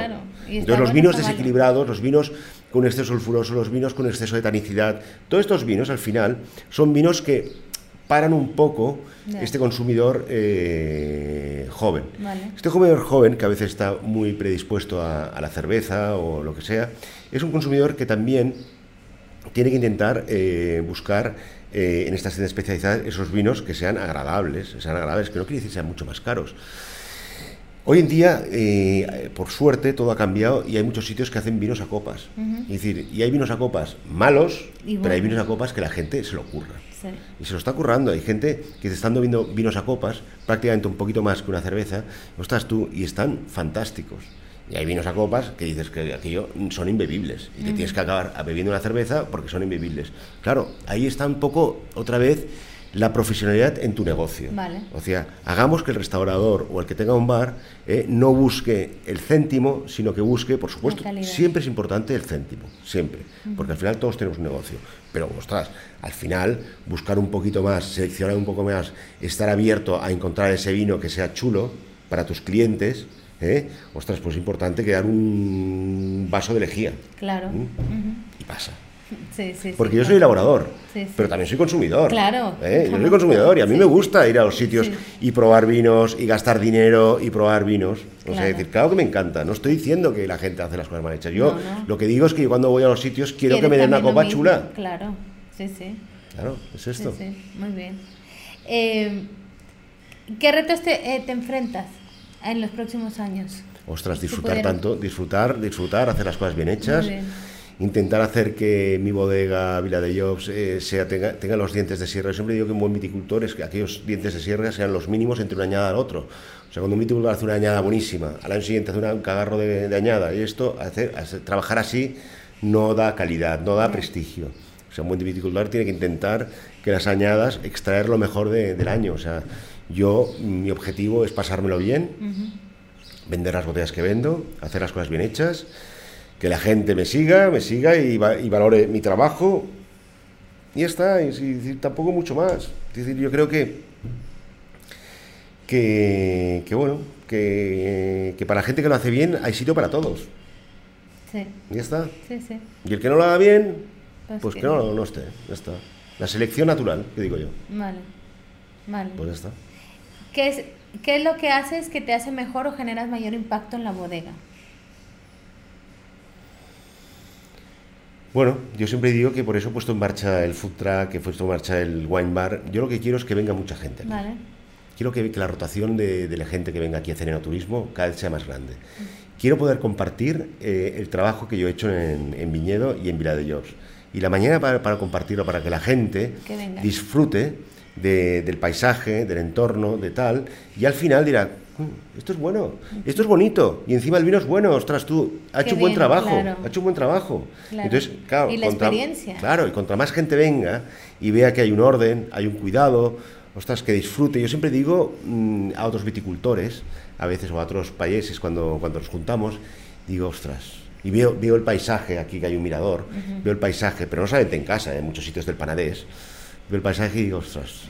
Entonces los vinos desequilibrados, los vinos con exceso sulfuroso, los vinos con exceso de tanicidad, todos estos vinos al final son vinos que paran un poco este consumidor eh, joven. Este consumidor joven, que a veces está muy predispuesto a, la cerveza o lo que sea, es un consumidor que también tiene que intentar eh, buscar eh, en estas tiendas especializadas esos vinos que sean agradables, sean agradables, que no quiere decir que sean mucho más caros. Hoy en día, eh, por suerte, todo ha cambiado y hay muchos sitios que hacen vinos a copas. Es decir, y hay vinos a copas malos, pero hay vinos a copas que la gente se lo curra. Y se lo está currando. Hay gente que se están viendo vinos a copas, prácticamente un poquito más que una cerveza, estás tú, y están fantásticos. Y hay vinos a copas que dices que aquello son imbebibles y te tienes que acabar bebiendo una cerveza porque son imbebibles. Claro, ahí está un poco, otra vez, la profesionalidad en tu negocio. O sea, hagamos que el restaurador o el que tenga un bar eh, no busque el céntimo, sino que busque, por supuesto, siempre es importante el céntimo, siempre, porque al final todos tenemos un negocio. Pero, ostras, al final buscar un poquito más, seleccionar un poco más, estar abierto a encontrar ese vino que sea chulo para tus clientes, ¿eh? ostras, pues es importante quedar un vaso de lejía. Claro. Y pasa. Porque yo soy elaborador, pero también soy consumidor. Claro. ¿eh? Yo soy consumidor y a mí me gusta ir a los sitios y probar vinos y gastar dinero y probar vinos. O sea, decir, claro que me encanta. No estoy diciendo que la gente hace las cosas mal hechas. Yo lo que digo es que cuando voy a los sitios quiero que me den una copa chula. Claro, sí, sí. Claro, es esto. Sí, muy bien. Eh, ¿Qué retos te, eh, te enfrentas en los próximos años? Ostras, disfrutar tanto, disfrutar, disfrutar, hacer las cosas bien hechas intentar hacer que mi bodega Vila de Jobs eh, sea, tenga, tenga, los dientes de sierra. Yo siempre digo que un buen viticultor es que aquellos dientes de sierra sean los mínimos entre una añada al otro. O sea, cuando un viticultor hace una añada buenísima, al año siguiente hace un cagarro de, añada, y esto, hacer, trabajar así no da calidad, no da prestigio. O sea, un buen viticultor tiene que intentar que las añadas extraer lo mejor del año. O sea, yo, mi objetivo es pasármelo bien, vender las botellas que vendo, hacer las cosas bien hechas que la gente me siga, me siga y, valore mi trabajo. Y ya está, y, tampoco mucho más. Es decir, yo creo que, que, bueno, que, para la gente que lo hace bien hay sitio para todos. Sí. Y ya está. Sí, sí. Y el que no lo haga bien, pues, pues que, no, no esté. Ya está. La selección natural, que digo yo. Vale. Vale. Pues ya está. ¿Qué es, ¿Qué es lo que haces que te hace mejor o generas mayor impacto en la bodega? Bueno, yo siempre digo que por eso he puesto en marcha el food truck, que he puesto en marcha el wine bar. Yo lo que quiero es que venga mucha gente. Vale. Quiero que, la rotación de, la gente que venga aquí a hacer turismo cada vez sea más grande. Quiero poder compartir eh, el trabajo que yo he hecho en, Viñedo y en Vila de Jobs. Y la mañana para, compartirlo, para que la gente disfrute del paisaje, del entorno, de tal, y al final dirá, mm, esto es bueno, esto es bonito, y encima el vino es bueno, ostras, tú, ha hecho un buen trabajo, ha hecho un buen trabajo. Entonces, claro, y la experiencia. Claro, y contra más gente venga y vea que hay un orden, hay un cuidado, ostras, que disfrute. Yo siempre digo mm, a otros viticultores, a veces o a otros países cuando, cuando nos juntamos, digo, ostras, y veo, veo el paisaje, aquí que hay un mirador, veo el paisaje, pero no solamente en casa, en muchos sitios del Panadés, el paisaje y digo, ostras,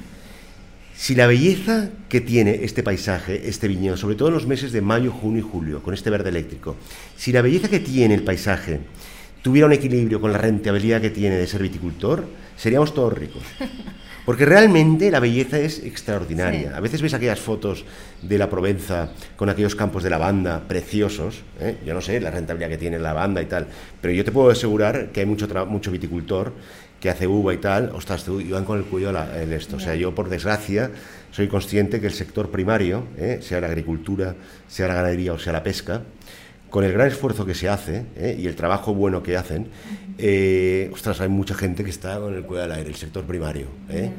si la belleza que tiene este paisaje, este viñedo, sobre todo en los meses de mayo, junio y julio, con este verde eléctrico, si la belleza que tiene el paisaje tuviera un equilibrio con la rentabilidad que tiene de ser viticultor, seríamos todos ricos. Porque realmente la belleza es extraordinaria. A veces ves aquellas fotos de la Provenza con aquellos campos de lavanda preciosos. ¿eh? Yo no sé la rentabilidad que tiene la lavanda y tal, pero yo te puedo asegurar que hay mucho, mucho viticultor que hace uva y tal, ostras, tú, van con el cuello el esto. O sea, yo por desgracia soy consciente que el sector primario, ¿eh? sea la agricultura, sea la ganadería o sea la pesca, con el gran esfuerzo que se hace ¿eh? y el trabajo bueno que hacen, eh, ostras, hay mucha gente que está con el cuello al aire, el sector primario. Quiere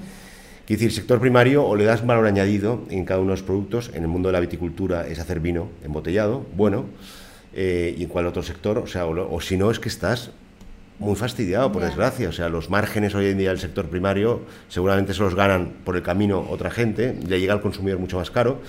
decir, sector primario o le das valor añadido en cada uno de los productos, en el mundo de la viticultura es hacer vino embotellado, bueno, y en cual otro sector, o sea, o si no es que estás muy fastidiado, por desgracia. O sea, los márgenes hoy en día del sector primario seguramente se los ganan por el camino otra gente, le llega al consumidor mucho más caro,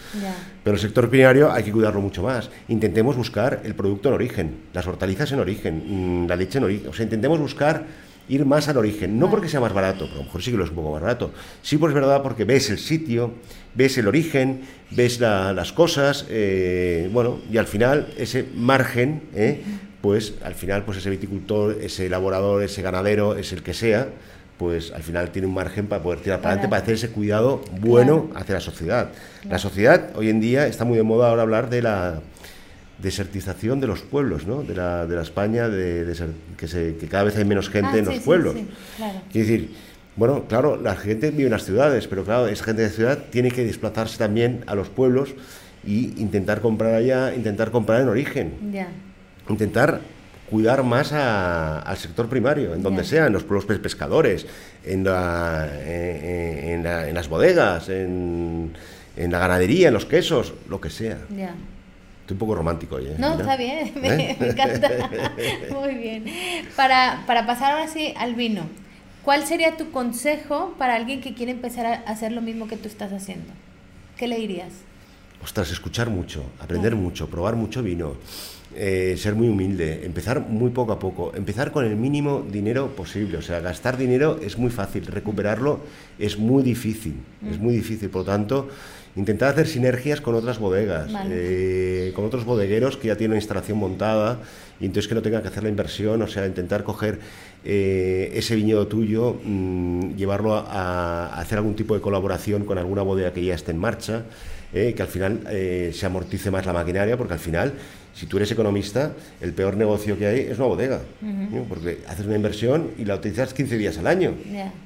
pero el sector primario hay que cuidarlo mucho más. Intentemos buscar el producto en origen, las hortalizas en origen, mm, la leche en origen, o sea, intentemos buscar ir más al origen, no porque sea más barato, pero a lo mejor sí que lo es un poco más barato, sí pues es verdad porque ves el sitio, ves el origen, ves las cosas, eh, bueno, y al final ese margen, eh, pues al final pues ese viticultor, ese elaborador, ese ganadero, es el que sea, pues al final tiene un margen para poder tirar para adelante, para hacer ese cuidado bueno hacia la sociedad. La sociedad hoy en día está muy de moda ahora hablar de la desertización de los pueblos, ¿no? de, la, de la España, de, que, se, que, cada vez hay menos gente ah, en los pueblos. Quiere decir, bueno, claro, la gente vive en las ciudades, pero claro, esa gente de ciudad tiene que desplazarse también a los pueblos y intentar comprar allá, intentar comprar en origen intentar cuidar más al sector primario, en donde sea, en los pueblos pescadores, en, la, en, las bodegas, en, la ganadería, en los quesos, lo que sea. Estoy un poco romántico ¿eh? No, está bien, me, ¿Eh? encanta. Muy bien. Para, para pasar ahora sí al vino, ¿Cuál sería tu consejo para alguien que quiere empezar a hacer lo mismo que tú estás haciendo? ¿Qué le dirías? Ostras, escuchar mucho, aprender mucho, probar mucho vino, eh, ser muy humilde, empezar muy poco a poco, empezar con el mínimo dinero posible. O sea, gastar dinero es muy fácil, recuperarlo es muy difícil, es muy difícil. Por lo tanto, intentar hacer sinergias con otras bodegas, eh, con otros bodegueros que ya tienen instalación montada y entonces que no tengan que hacer la inversión, o sea, intentar coger eh, ese viñedo tuyo, mm, llevarlo a, hacer algún tipo de colaboración con alguna bodega que ya esté en marcha, que al final se amortice más la maquinaria, porque al final si tú eres economista, el peor negocio que hay es una bodega, porque haces una inversión y la utilizas 15 días al año.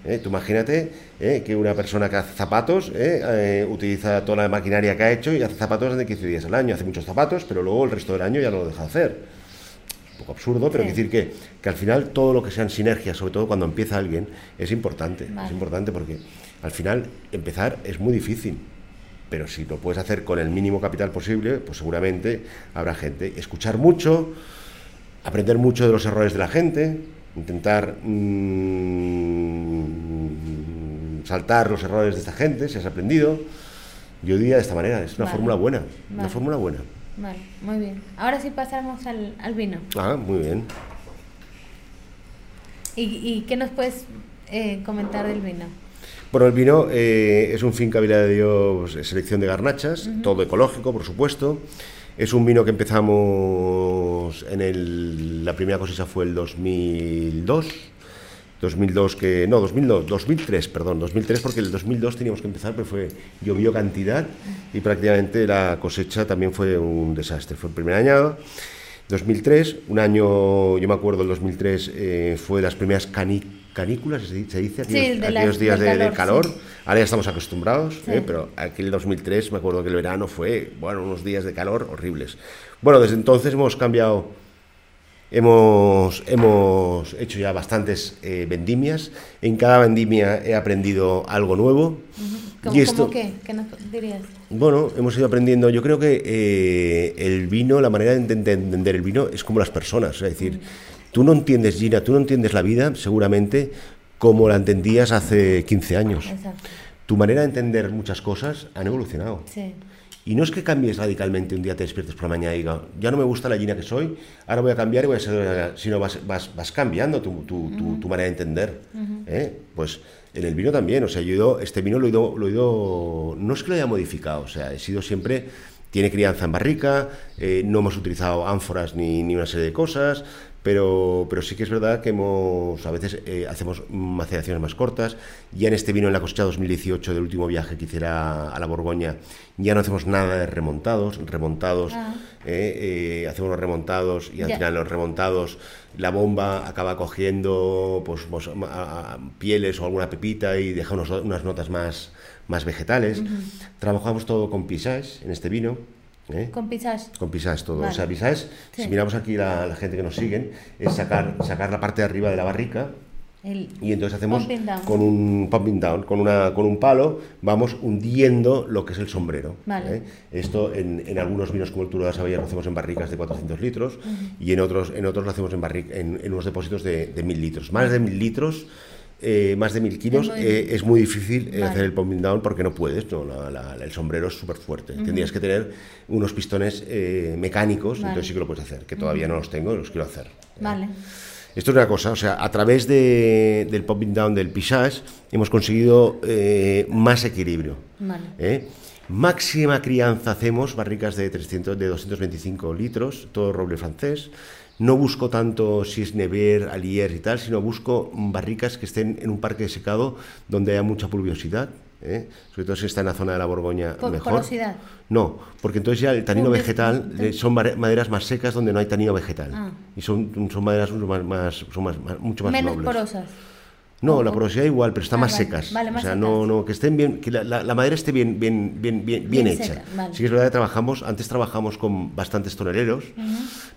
¿Eh? Tú imagínate ¿eh? que una persona que hace zapatos ¿eh? utiliza toda la maquinaria que ha hecho y hace zapatos de 15 días al año, hace muchos zapatos, pero luego el resto del año ya no lo deja de hacer. Un poco absurdo, pero decir que, que, al final todo lo que sean sinergias, sobre todo cuando empieza alguien, es importante. Es importante porque al final empezar es muy difícil pero si lo puedes hacer con el mínimo capital posible, pues seguramente habrá gente. Escuchar mucho, aprender mucho de los errores de la gente, intentar mm, saltar los errores de esta gente, si has aprendido. Yo diría de esta manera, es una fórmula buena, una fórmula buena. Vale, muy bien. Ahora sí pasamos al, vino. Ah, muy bien. ¿Y, qué nos puedes eh, comentar del vino? Bueno, el vino eh, es un finca Vila de Dios, selección de garnachas, todo ecológico, por supuesto. Es un vino que empezamos en el, la primera cosecha fue el 2002. 2002 que no 2002 2003 perdón 2003 porque el 2002 teníamos que empezar pero fue llovió cantidad y prácticamente la cosecha también fue un desastre fue el primer año 2003 un año yo me acuerdo el 2003 eh, fue de las primeras canicas canículas, se dice, aquellos, días de, calor. Ahora ya estamos acostumbrados, ¿eh? pero aquí el 2003 me acuerdo que el verano fue, bueno, unos días de calor horribles. Bueno, desde entonces hemos cambiado, hemos, hemos hecho ya bastantes eh, vendimias. En cada vendimia he aprendido algo nuevo. y esto, qué? ¿Qué nos dirías? Bueno, hemos ido aprendiendo. Yo creo que eh, el vino, la manera de entender el vino es como las personas, es decir, Tú no entiendes, Gina, tú no entiendes la vida, seguramente, como la entendías hace 15 años. Tu manera de entender muchas cosas han evolucionado. Y no es que cambies radicalmente, un día te despiertes por la mañana y digas, ya no me gusta la Gina que soy, ahora voy a cambiar y voy a ser, sino vas, vas, vas cambiando tu, tu, tu, manera de entender. ¿eh? Pues en el vino también, o sea, yo este vino lo he, ido, lo he ido, no es que lo haya modificado, o sea, he sido siempre tiene crianza en barrica, eh, no hemos utilizado ánforas ni, ni, una serie de cosas, pero, pero sí que es verdad que hemos, a veces eh, hacemos maceraciones más cortas. Ya en este vino en la cosecha 2018 del último viaje que hiciera a la Borgoña, ya no hacemos nada de remontados. Remontados, ah. eh, eh, hacemos los remontados y al final los remontados, la bomba acaba cogiendo pues, pues pieles o alguna pepita y deja unas notas más, más vegetales. Trabajamos todo con pisajes en este vino ¿Eh? Con pisas. Con pisas todo. O sea, pisas, si miramos aquí la, la, gente que nos siguen, es sacar, sacar la parte de arriba de la barrica. y entonces hacemos con un pumping down, con, una, con un palo, vamos hundiendo lo que es el sombrero. ¿eh? Esto en, en, algunos vinos como el Turo de Sabella lo hacemos en barricas de 400 litros y en otros, en otros lo hacemos en, en, en unos depósitos de, de 1000 litros. Más de 1000 litros eh, más de mil kilos, es muy, eh, difícil hacer el pumping down porque no puedes, no, el sombrero es súper fuerte. Tendrías que tener unos pistones eh, mecánicos, entonces sí que lo puedes hacer, que todavía no los tengo, los quiero hacer. Vale. Esto es una cosa, o sea, a través de, del pumping down del pisage hemos conseguido más equilibrio. Máxima crianza hacemos, barricas de, 300, de 225 litros, todo roble francés no busco tanto si es Never, Alier y tal, sino busco barricas que estén en un parque de secado donde haya mucha pluviosidad. ¿eh? Sobre todo si está en la zona de la Borgoña, mejor. Porosidad? No, porque entonces ya el tanino vegetal son maderas más secas donde no hay tanino vegetal. Ah. Y son, son maderas más, más, son más, mucho más Menos porosas. No, la porosidad igual, pero está ah, más secas. o sea, no, no, que estén bien, que la, madera esté bien, bien, bien, bien, bien, hecha. Sí que es verdad que trabajamos, antes trabajamos con bastantes toneleros,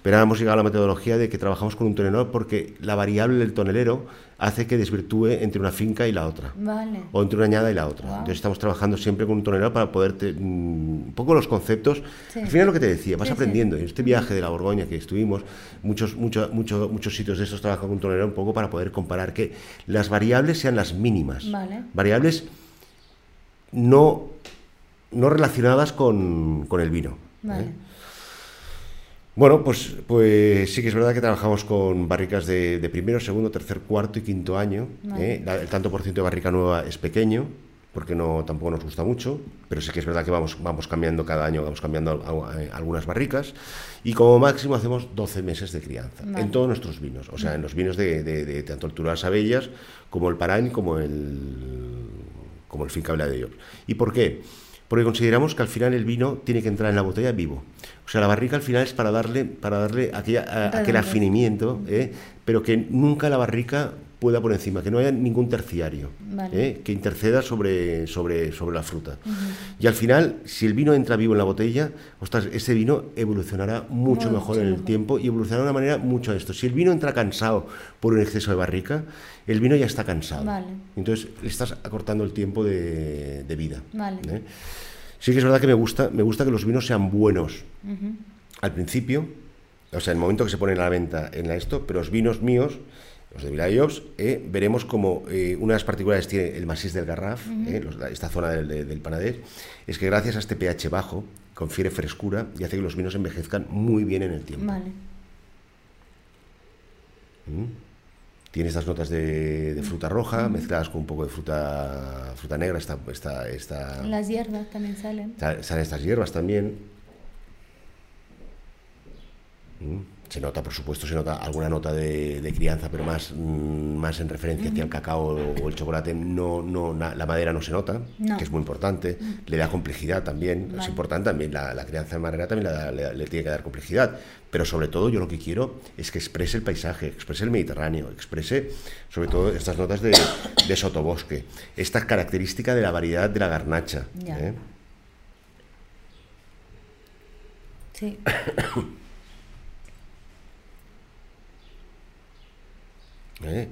pero ahora hemos llegado a la metodología de que trabajamos con un tonelero porque la variable del tonelero hace que desvirtúe entre una finca y la otra. Vale. O entre una añada y la otra. Entonces estamos trabajando siempre con un tonelero para poder mm, un poco los conceptos. Al final lo que te decía, vas aprendiendo. En este viaje de la Borgoña que estuvimos, muchos, muchos, muchos, muchos sitios de estos trabajan con un tonelero un poco para poder comparar que las variables sean las mínimas. Vale. Variables no, no relacionadas con, con el vino. Vale. ¿eh? Bueno, pues, pues sí que es verdad que trabajamos con barricas de, primero, segundo, tercer, cuarto y quinto año. ¿eh? el tanto por ciento de barrica nueva es pequeño, porque no tampoco nos gusta mucho, pero sí que es verdad que vamos, vamos cambiando cada año, vamos cambiando algunas barricas y como máximo hacemos 12 meses de crianza en todos nuestros vinos, o sea, en los vinos de, de, tanto el Turas Abellas como el Parain como el como el Finca de Dios. ¿Y por qué? Porque consideramos que al final el vino tiene que entrar en la botella vivo. O sea, la barrica al final es para darle, para darle aquel afinamiento, ¿eh? pero que nunca la barrica pueda por encima, que no haya ningún terciario ¿eh? que interceda sobre, sobre, sobre la fruta. Y al final, si el vino entra vivo en la botella, ostras, ese vino evolucionará mucho mejor en el tiempo y evolucionará de una manera mucho esto. Si el vino entra cansado por un exceso de barrica, el vino ya está cansado. Entonces le estás acortando el tiempo de, vida. ¿eh? Sí que es verdad que me gusta, me gusta que los vinos sean buenos al principio, o sea, en el momento que se ponen a la venta en esto, pero los vinos míos, los de Vilayos, eh, veremos como eh, una de las particularidades tiene el masís del Garraf, eh, esta zona del, del, es que gracias a este pH bajo confiere frescura y hace que los vinos envejezcan muy bien en el tiempo. Vale. ¿Mm? Tiene estas notas de, fruta roja mezcladas con un poco de fruta, fruta negra. Esta, esta, esta, Las hierbas también salen. Salen estas hierbas también. Mm. Se nota, por supuesto, se nota alguna nota de, crianza, pero más, mm, más en referencia hacia el cacao o el chocolate. No, no, la madera no se nota, que es muy importante. Le da complejidad también, es importante también. La, crianza de madera también le, tiene que dar complejidad. Pero sobre todo yo lo que quiero es que exprese el paisaje, exprese el Mediterráneo, exprese sobre todo estas notas de, sotobosque, esta característica de la variedad de la garnacha. ¿eh? Sí. ¿Eh?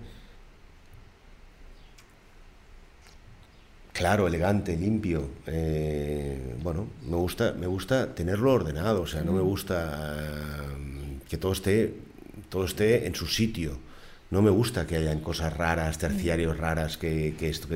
Claro, elegante, limpio. Eh, bueno, me gusta, me gusta tenerlo ordenado, o sea, no me gusta eh, que todo esté, todo esté en su sitio. No me gusta que hayan cosas raras, terciarios raras, que, esto que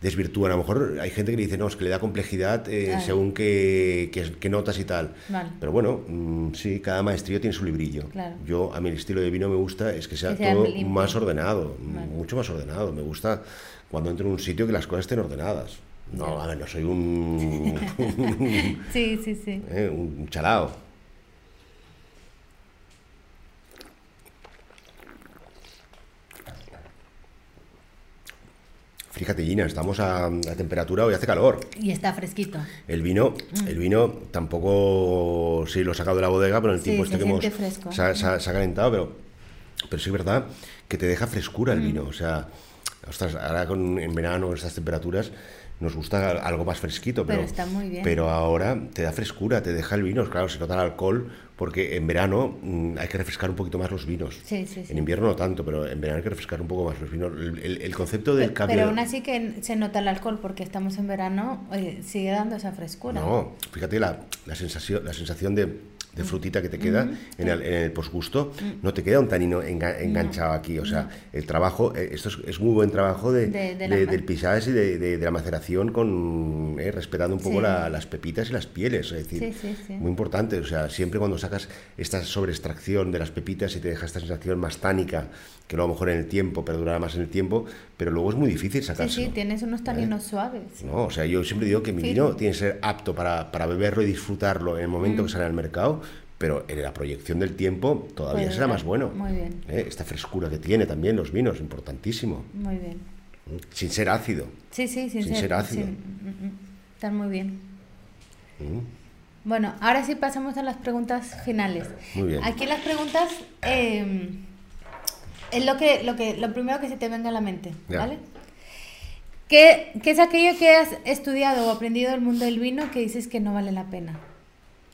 desvirtúan. A lo mejor hay gente que dice, no, es que le da complejidad eh, según qué, notas y tal. Pero bueno, mm, sí, cada maestría tiene su librillo. Yo, a mí el estilo de vino me gusta es que sea, todo más ordenado, mucho más ordenado. Me gusta cuando entro en un sitio que las cosas estén ordenadas. No, a ver, no soy un... sí, sí, sí. Eh, un chalao. Fíjate, Gina, estamos a, temperatura, hoy hace calor. Y está fresquito. El vino, mm. el vino tampoco, sí, lo he sacado de la bodega, pero en el tiempo este que hemos... Se ha, se, ha, calentado, pero, pero sí es verdad que te deja frescura el mm. vino. O sea, ostras, ahora con, en verano, estas temperaturas, nos gusta algo más fresquito, pero, pero, ahora te da frescura, te deja el vino, claro, se nota el alcohol, porque en verano mm, hay que refrescar un poquito más los vinos. En invierno no tanto, pero en verano hay que refrescar un poco más los vinos. El, concepto del cambio... Pero aún así que se nota el alcohol, porque estamos en verano, sigue dando esa frescura. No, fíjate la, la sensación, la sensación de de frutita que te queda en, el, en, el, posgusto, no te queda un tanino enganchado aquí. O sea, el trabajo, eh, esto es, muy buen trabajo de, del pisaje y de, la maceración con eh, respetando un poco las pepitas y las pieles. Es decir, muy importante. O sea, siempre cuando sacas esta sobreextracción de las pepitas y te deja esta sensación más tánica, que luego a lo mejor en el tiempo perdurará más en el tiempo, pero luego es muy difícil sacarlo. Sí, sí, tienes unos taninos suaves. No, o sea, yo siempre digo que mi vino tiene que ser apto para, para beberlo y disfrutarlo en el momento que sale al mercado pero en la proyección del tiempo todavía será más bueno. Muy bien. ¿Eh? Esta frescura que tiene también los vinos, importantísimo. Muy bien. ¿Mm? Sin ser ácido. Sí, sí, sin, ser, ácido. Mm, mm, Están muy bien. Bueno, ahora sí pasamos a las preguntas finales. Muy bien. Aquí las preguntas em, es lo que, lo que, lo primero que se te venga a la mente, ¿vale? ¿Qué, ¿Qué es aquello que has estudiado o aprendido del mundo del vino que dices que no vale la pena?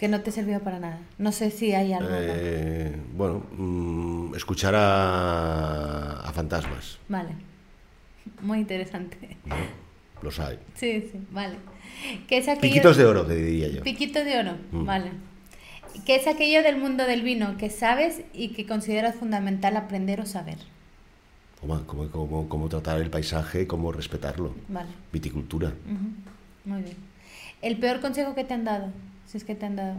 Que no te sirvió para nada. No sé si hay algo. Eh, bueno, mm, escuchar a, fantasmas. Vale. Muy interesante. los hay. Sí, sí, vale. ¿Qué es Piquitos de oro, te diría yo. Piquitos de oro, mm. vale. ¿Qué es aquello del mundo del vino que sabes y que consideras fundamental aprender o saber? Cómo, cómo, tratar el paisaje, cómo respetarlo. Vale. Viticultura. Muy bien. ¿El peor consejo que te han dado? Si es que te han dado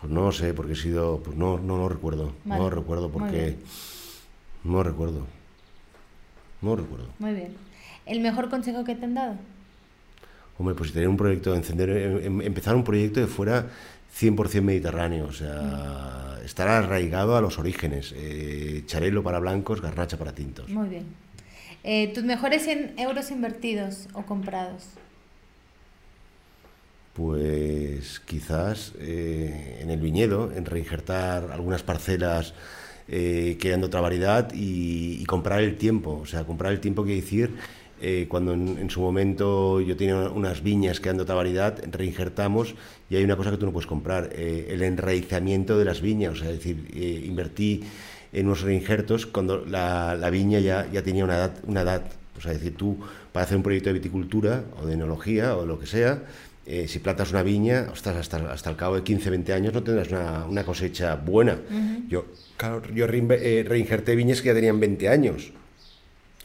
Pues no sé, porque he sido. Pues no, no lo recuerdo. No lo recuerdo porque. No lo recuerdo. No lo recuerdo. Muy bien. ¿El mejor consejo que te han dado? Hombre, pues si tener un proyecto, encender, em, em, empezar un proyecto de fuera 100% mediterráneo, o sea, estar arraigado a los orígenes. Eh, charelo para blancos, garnacha para tintos. Muy bien. Eh, ¿Tus mejores 100 euros invertidos o comprados? Pues quizás eh, en el viñedo, en reinjertar algunas parcelas eh, dan otra variedad y, comprar el tiempo. O sea, comprar el tiempo quiere decir eh, cuando en, su momento yo tenía unas viñas dan otra variedad, reinjertamos y hay una cosa que tú no puedes comprar, el enraizamiento de las viñas. O sea, es decir, invertí en unos reinjertos cuando la, viña ya, ya tenía una edad, una edad. O sea, es decir, tú para hacer un proyecto de viticultura o de enología o lo que sea, eh, si plantas una viña, hasta, hasta el cabo de 15, 20 años no tendrás una, cosecha buena. Yo, yo eh, reinjerté viñas que ya tenían 20 años.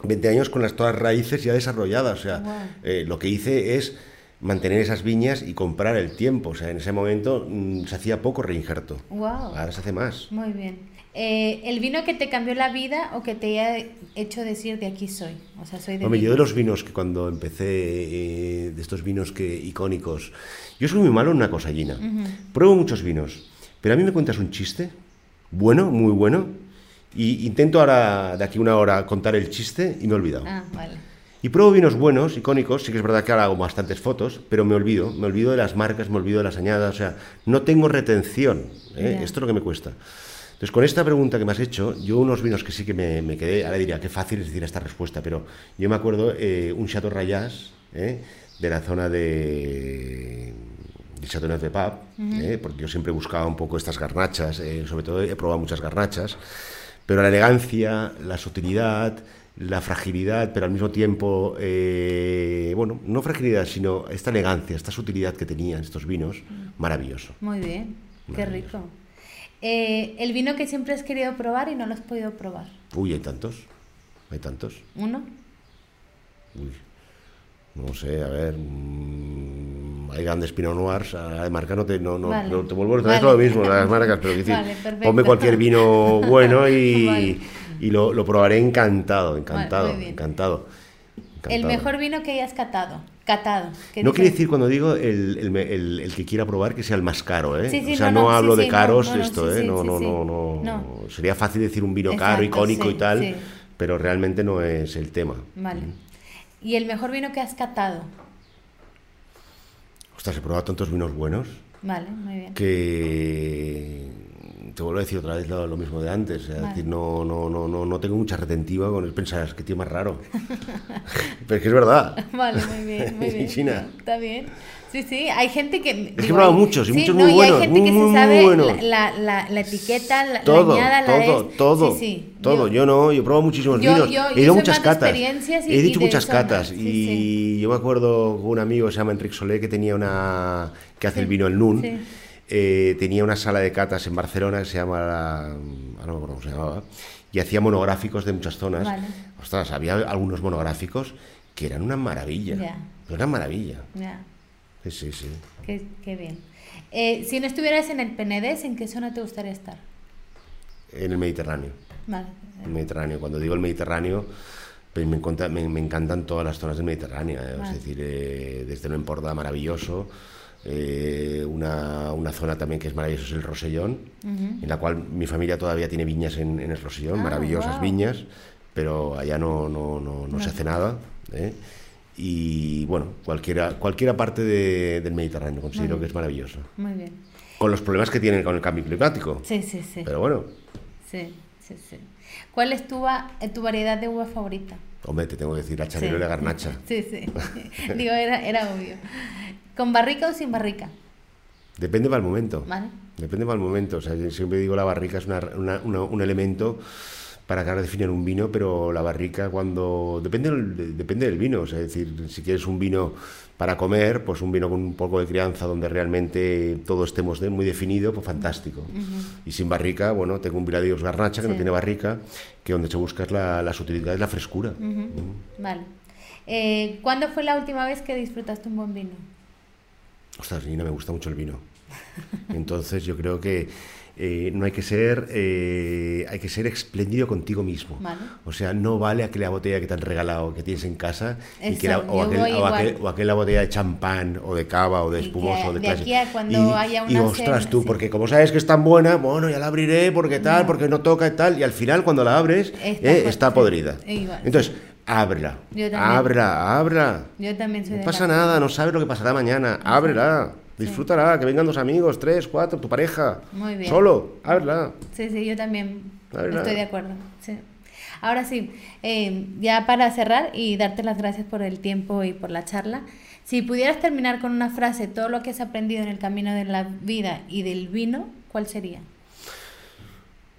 20 años con las todas raíces ya desarrolladas. O sea, eh, lo que hice es mantener esas viñas y comprar el tiempo. O sea, en ese momento mm, se hacía poco reinjerto. Ahora se hace más. Muy bien. Eh, ¿El vino que te cambió la vida o que te haya hecho decir de aquí soy? O sea, soy de Hombre, yo de los vinos que cuando empecé, eh, de estos vinos que icónicos, yo soy muy malo en una cosa, Gina. Pruebo muchos vinos, pero a mí me cuentas un chiste, bueno, muy bueno, y intento ahora, de aquí una hora, contar el chiste y me he olvidado. Ah, vale. Y pruebo vinos buenos, icónicos, sí que es verdad que ahora hago bastantes fotos, pero me olvido, me olvido de las marcas, me olvido de las añadas, o sea, no tengo retención, ¿eh? esto es lo que me cuesta. Entonces, con esta pregunta que me has hecho, yo unos vinos que sí que me, quedé, ahora diría, qué fácil es decir esta respuesta, pero yo me acuerdo eh, un Chateau Rayas eh, de la zona de, de Chateauneuf de Pap, eh, porque yo siempre buscaba un poco estas garnachas, sobre todo he probado muchas garnachas, pero la elegancia, la sutilidad, la fragilidad, pero al mismo tiempo, bueno, no fragilidad, sino esta elegancia, esta sutilidad que tenían estos vinos, maravilloso. Muy bien, qué rico. Eh, el vino que siempre has querido probar y no lo has podido probar. Uy, hay tantos. Hay tantos. ¿Uno? Uy. No sé, a ver. Mm, hay grandes Pinot Noirs. De marca no te, no, no, te vuelvo a traer lo mismo, las marcas, pero decir, ponme cualquier vino bueno y, y lo, lo, probaré encantado, encantado, encantado. El mejor vino que hayas catado. Catado. No quiere decir cuando digo el, el, el, que quiera probar que sea el más caro, ¿eh? o sea, no, hablo de caros esto, ¿eh? No, no, no, no, Sería fácil decir un vino caro, icónico y tal, pero realmente no es el tema. Vale. ¿Y el mejor vino que has catado? Ostras, he probado tantos vinos buenos. Vale, muy bien. Que te vuelvo a decir otra vez lo, mismo de antes. Es decir, no, no, no, no, no tengo mucha retentiva con el pensar, que tío más raro. Pero es que es verdad. Vale, muy bien, muy bien. China. Está bien. Sí, sí, hay gente que... Es que he probado muchos y muchos muy buenos. hay gente que se sabe la, la, la, etiqueta, la, todo, la añada, todo, la todo, sí, sí, todo. Yo, no, yo he probado muchísimos vinos. he ido muchas catas. he dicho muchas catas. y yo me acuerdo con un amigo, se llama Enrique Solé, que tenía una... que hace el vino el Nun eh, tenía una sala de catas en Barcelona que se llama, ah, no me acuerdo cómo se llamaba, y hacía monográficos de muchas zonas. Ostras, había algunos monográficos que eran una maravilla. Yeah. Una maravilla. Sí, sí, sí. Qué, bien. Eh, si no estuvieras en el Penedés, ¿en qué zona te gustaría estar? En el Mediterráneo. Vale. El Mediterráneo. Cuando digo el Mediterráneo, pues me, me, encantan todas las zonas del Mediterráneo. ¿eh? Es decir, desde lo importa maravilloso eh, una, una, zona también que es maravillosa es el Rosellón, en la cual mi familia todavía tiene viñas en, el Rosellón, ah, maravillosas viñas, pero allá no, no, no, se hace nada. ¿eh? Y bueno, cualquiera, cualquiera parte del Mediterráneo considero que es maravilloso. Muy bien. Con los problemas que tienen con el cambio climático. Sí, sí, sí. Pero bueno. Sí, sí, sí. ¿Cuál es tu, tu variedad de uva favorita? Hombre, te tengo que decir la chanero y la garnacha. Sí, sí. Digo, era, era obvio. ¿Con barrica o sin barrica? Depende para el momento. Vale. Depende para el momento. O sea, siempre digo la barrica es un elemento para acabar de definir un vino, pero la barrica cuando... Depende, depende del vino, o sea, es decir, si quieres un vino para comer, pues un vino con un poco de crianza donde realmente todo estemos muy definido, pues fantástico. Y sin barrica, bueno, tengo un Viladios Garnacha que no tiene barrica, que donde se busca es la, la sutilidad, es la frescura. Vale. Eh, ¿Cuándo fue la última vez que disfrutaste un buen vino? Ostras, Nina, me gusta mucho el vino. Entonces yo creo que eh, no hay que ser eh, hay que ser espléndido contigo mismo. O sea no vale aquella botella que te han regalado que tienes en casa y que o, aquella botella de champán o de cava o de espumoso de, de cuando haya una y ostras tú porque como sabes que es tan buena bueno ya la abriré porque tal porque no toca y tal y al final cuando la abres está, eh, podrida. Entonces ábrela ábrela ábrela yo también soy no pasa nada no sabes lo que pasará mañana ábrela Disfrútala, que vengan dos amigos, tres, cuatro, tu pareja. Muy bien. Solo, habla. Sí, sí, yo también estoy de acuerdo. Ahora sí, eh, ya para cerrar y darte las gracias por el tiempo y por la charla, si pudieras terminar con una frase, todo lo que has aprendido en el camino de la vida y del vino, ¿cuál sería?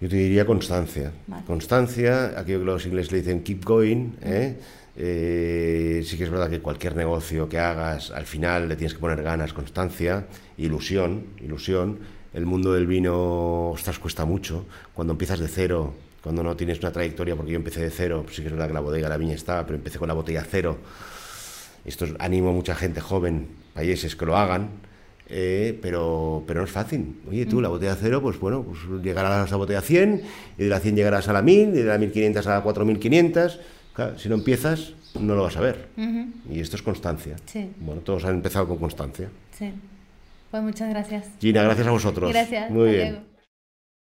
Yo te diría constancia. Constancia, aquí los ingleses le dicen keep going, ¿eh? Eh, sí que es verdad que cualquier negocio que hagas, al final le tienes que poner ganas, constancia, ilusión, ilusión. El mundo del vino, ostras, cuesta mucho. Cuando empiezas de cero, cuando no tienes una trayectoria, porque yo empecé de cero, pues sí que es verdad que la bodega, la viña estaba, pero empecé con la botella cero. Esto animo a mucha gente joven, países que lo hagan, eh, pero, pero no es fácil. Oye, tú, la botella cero, pues bueno, pues llegarás a la botella 100, y de la 100 llegarás a la 1000, y de la 1500 a la 4500 si no empiezas, no lo vas a ver. Y esto es constancia. Bueno, todos han empezado con constancia. Sí. Pues muchas gracias. Gina, gracias a vosotros. Gracias. Muy bien.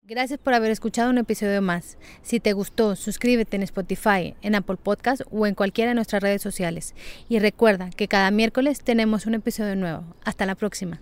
Gracias por haber escuchado un episodio más. Si te gustó, suscríbete en Spotify, en Apple Podcast o en cualquiera de nuestras redes sociales. Y recuerda que cada miércoles tenemos un episodio nuevo. Hasta la próxima.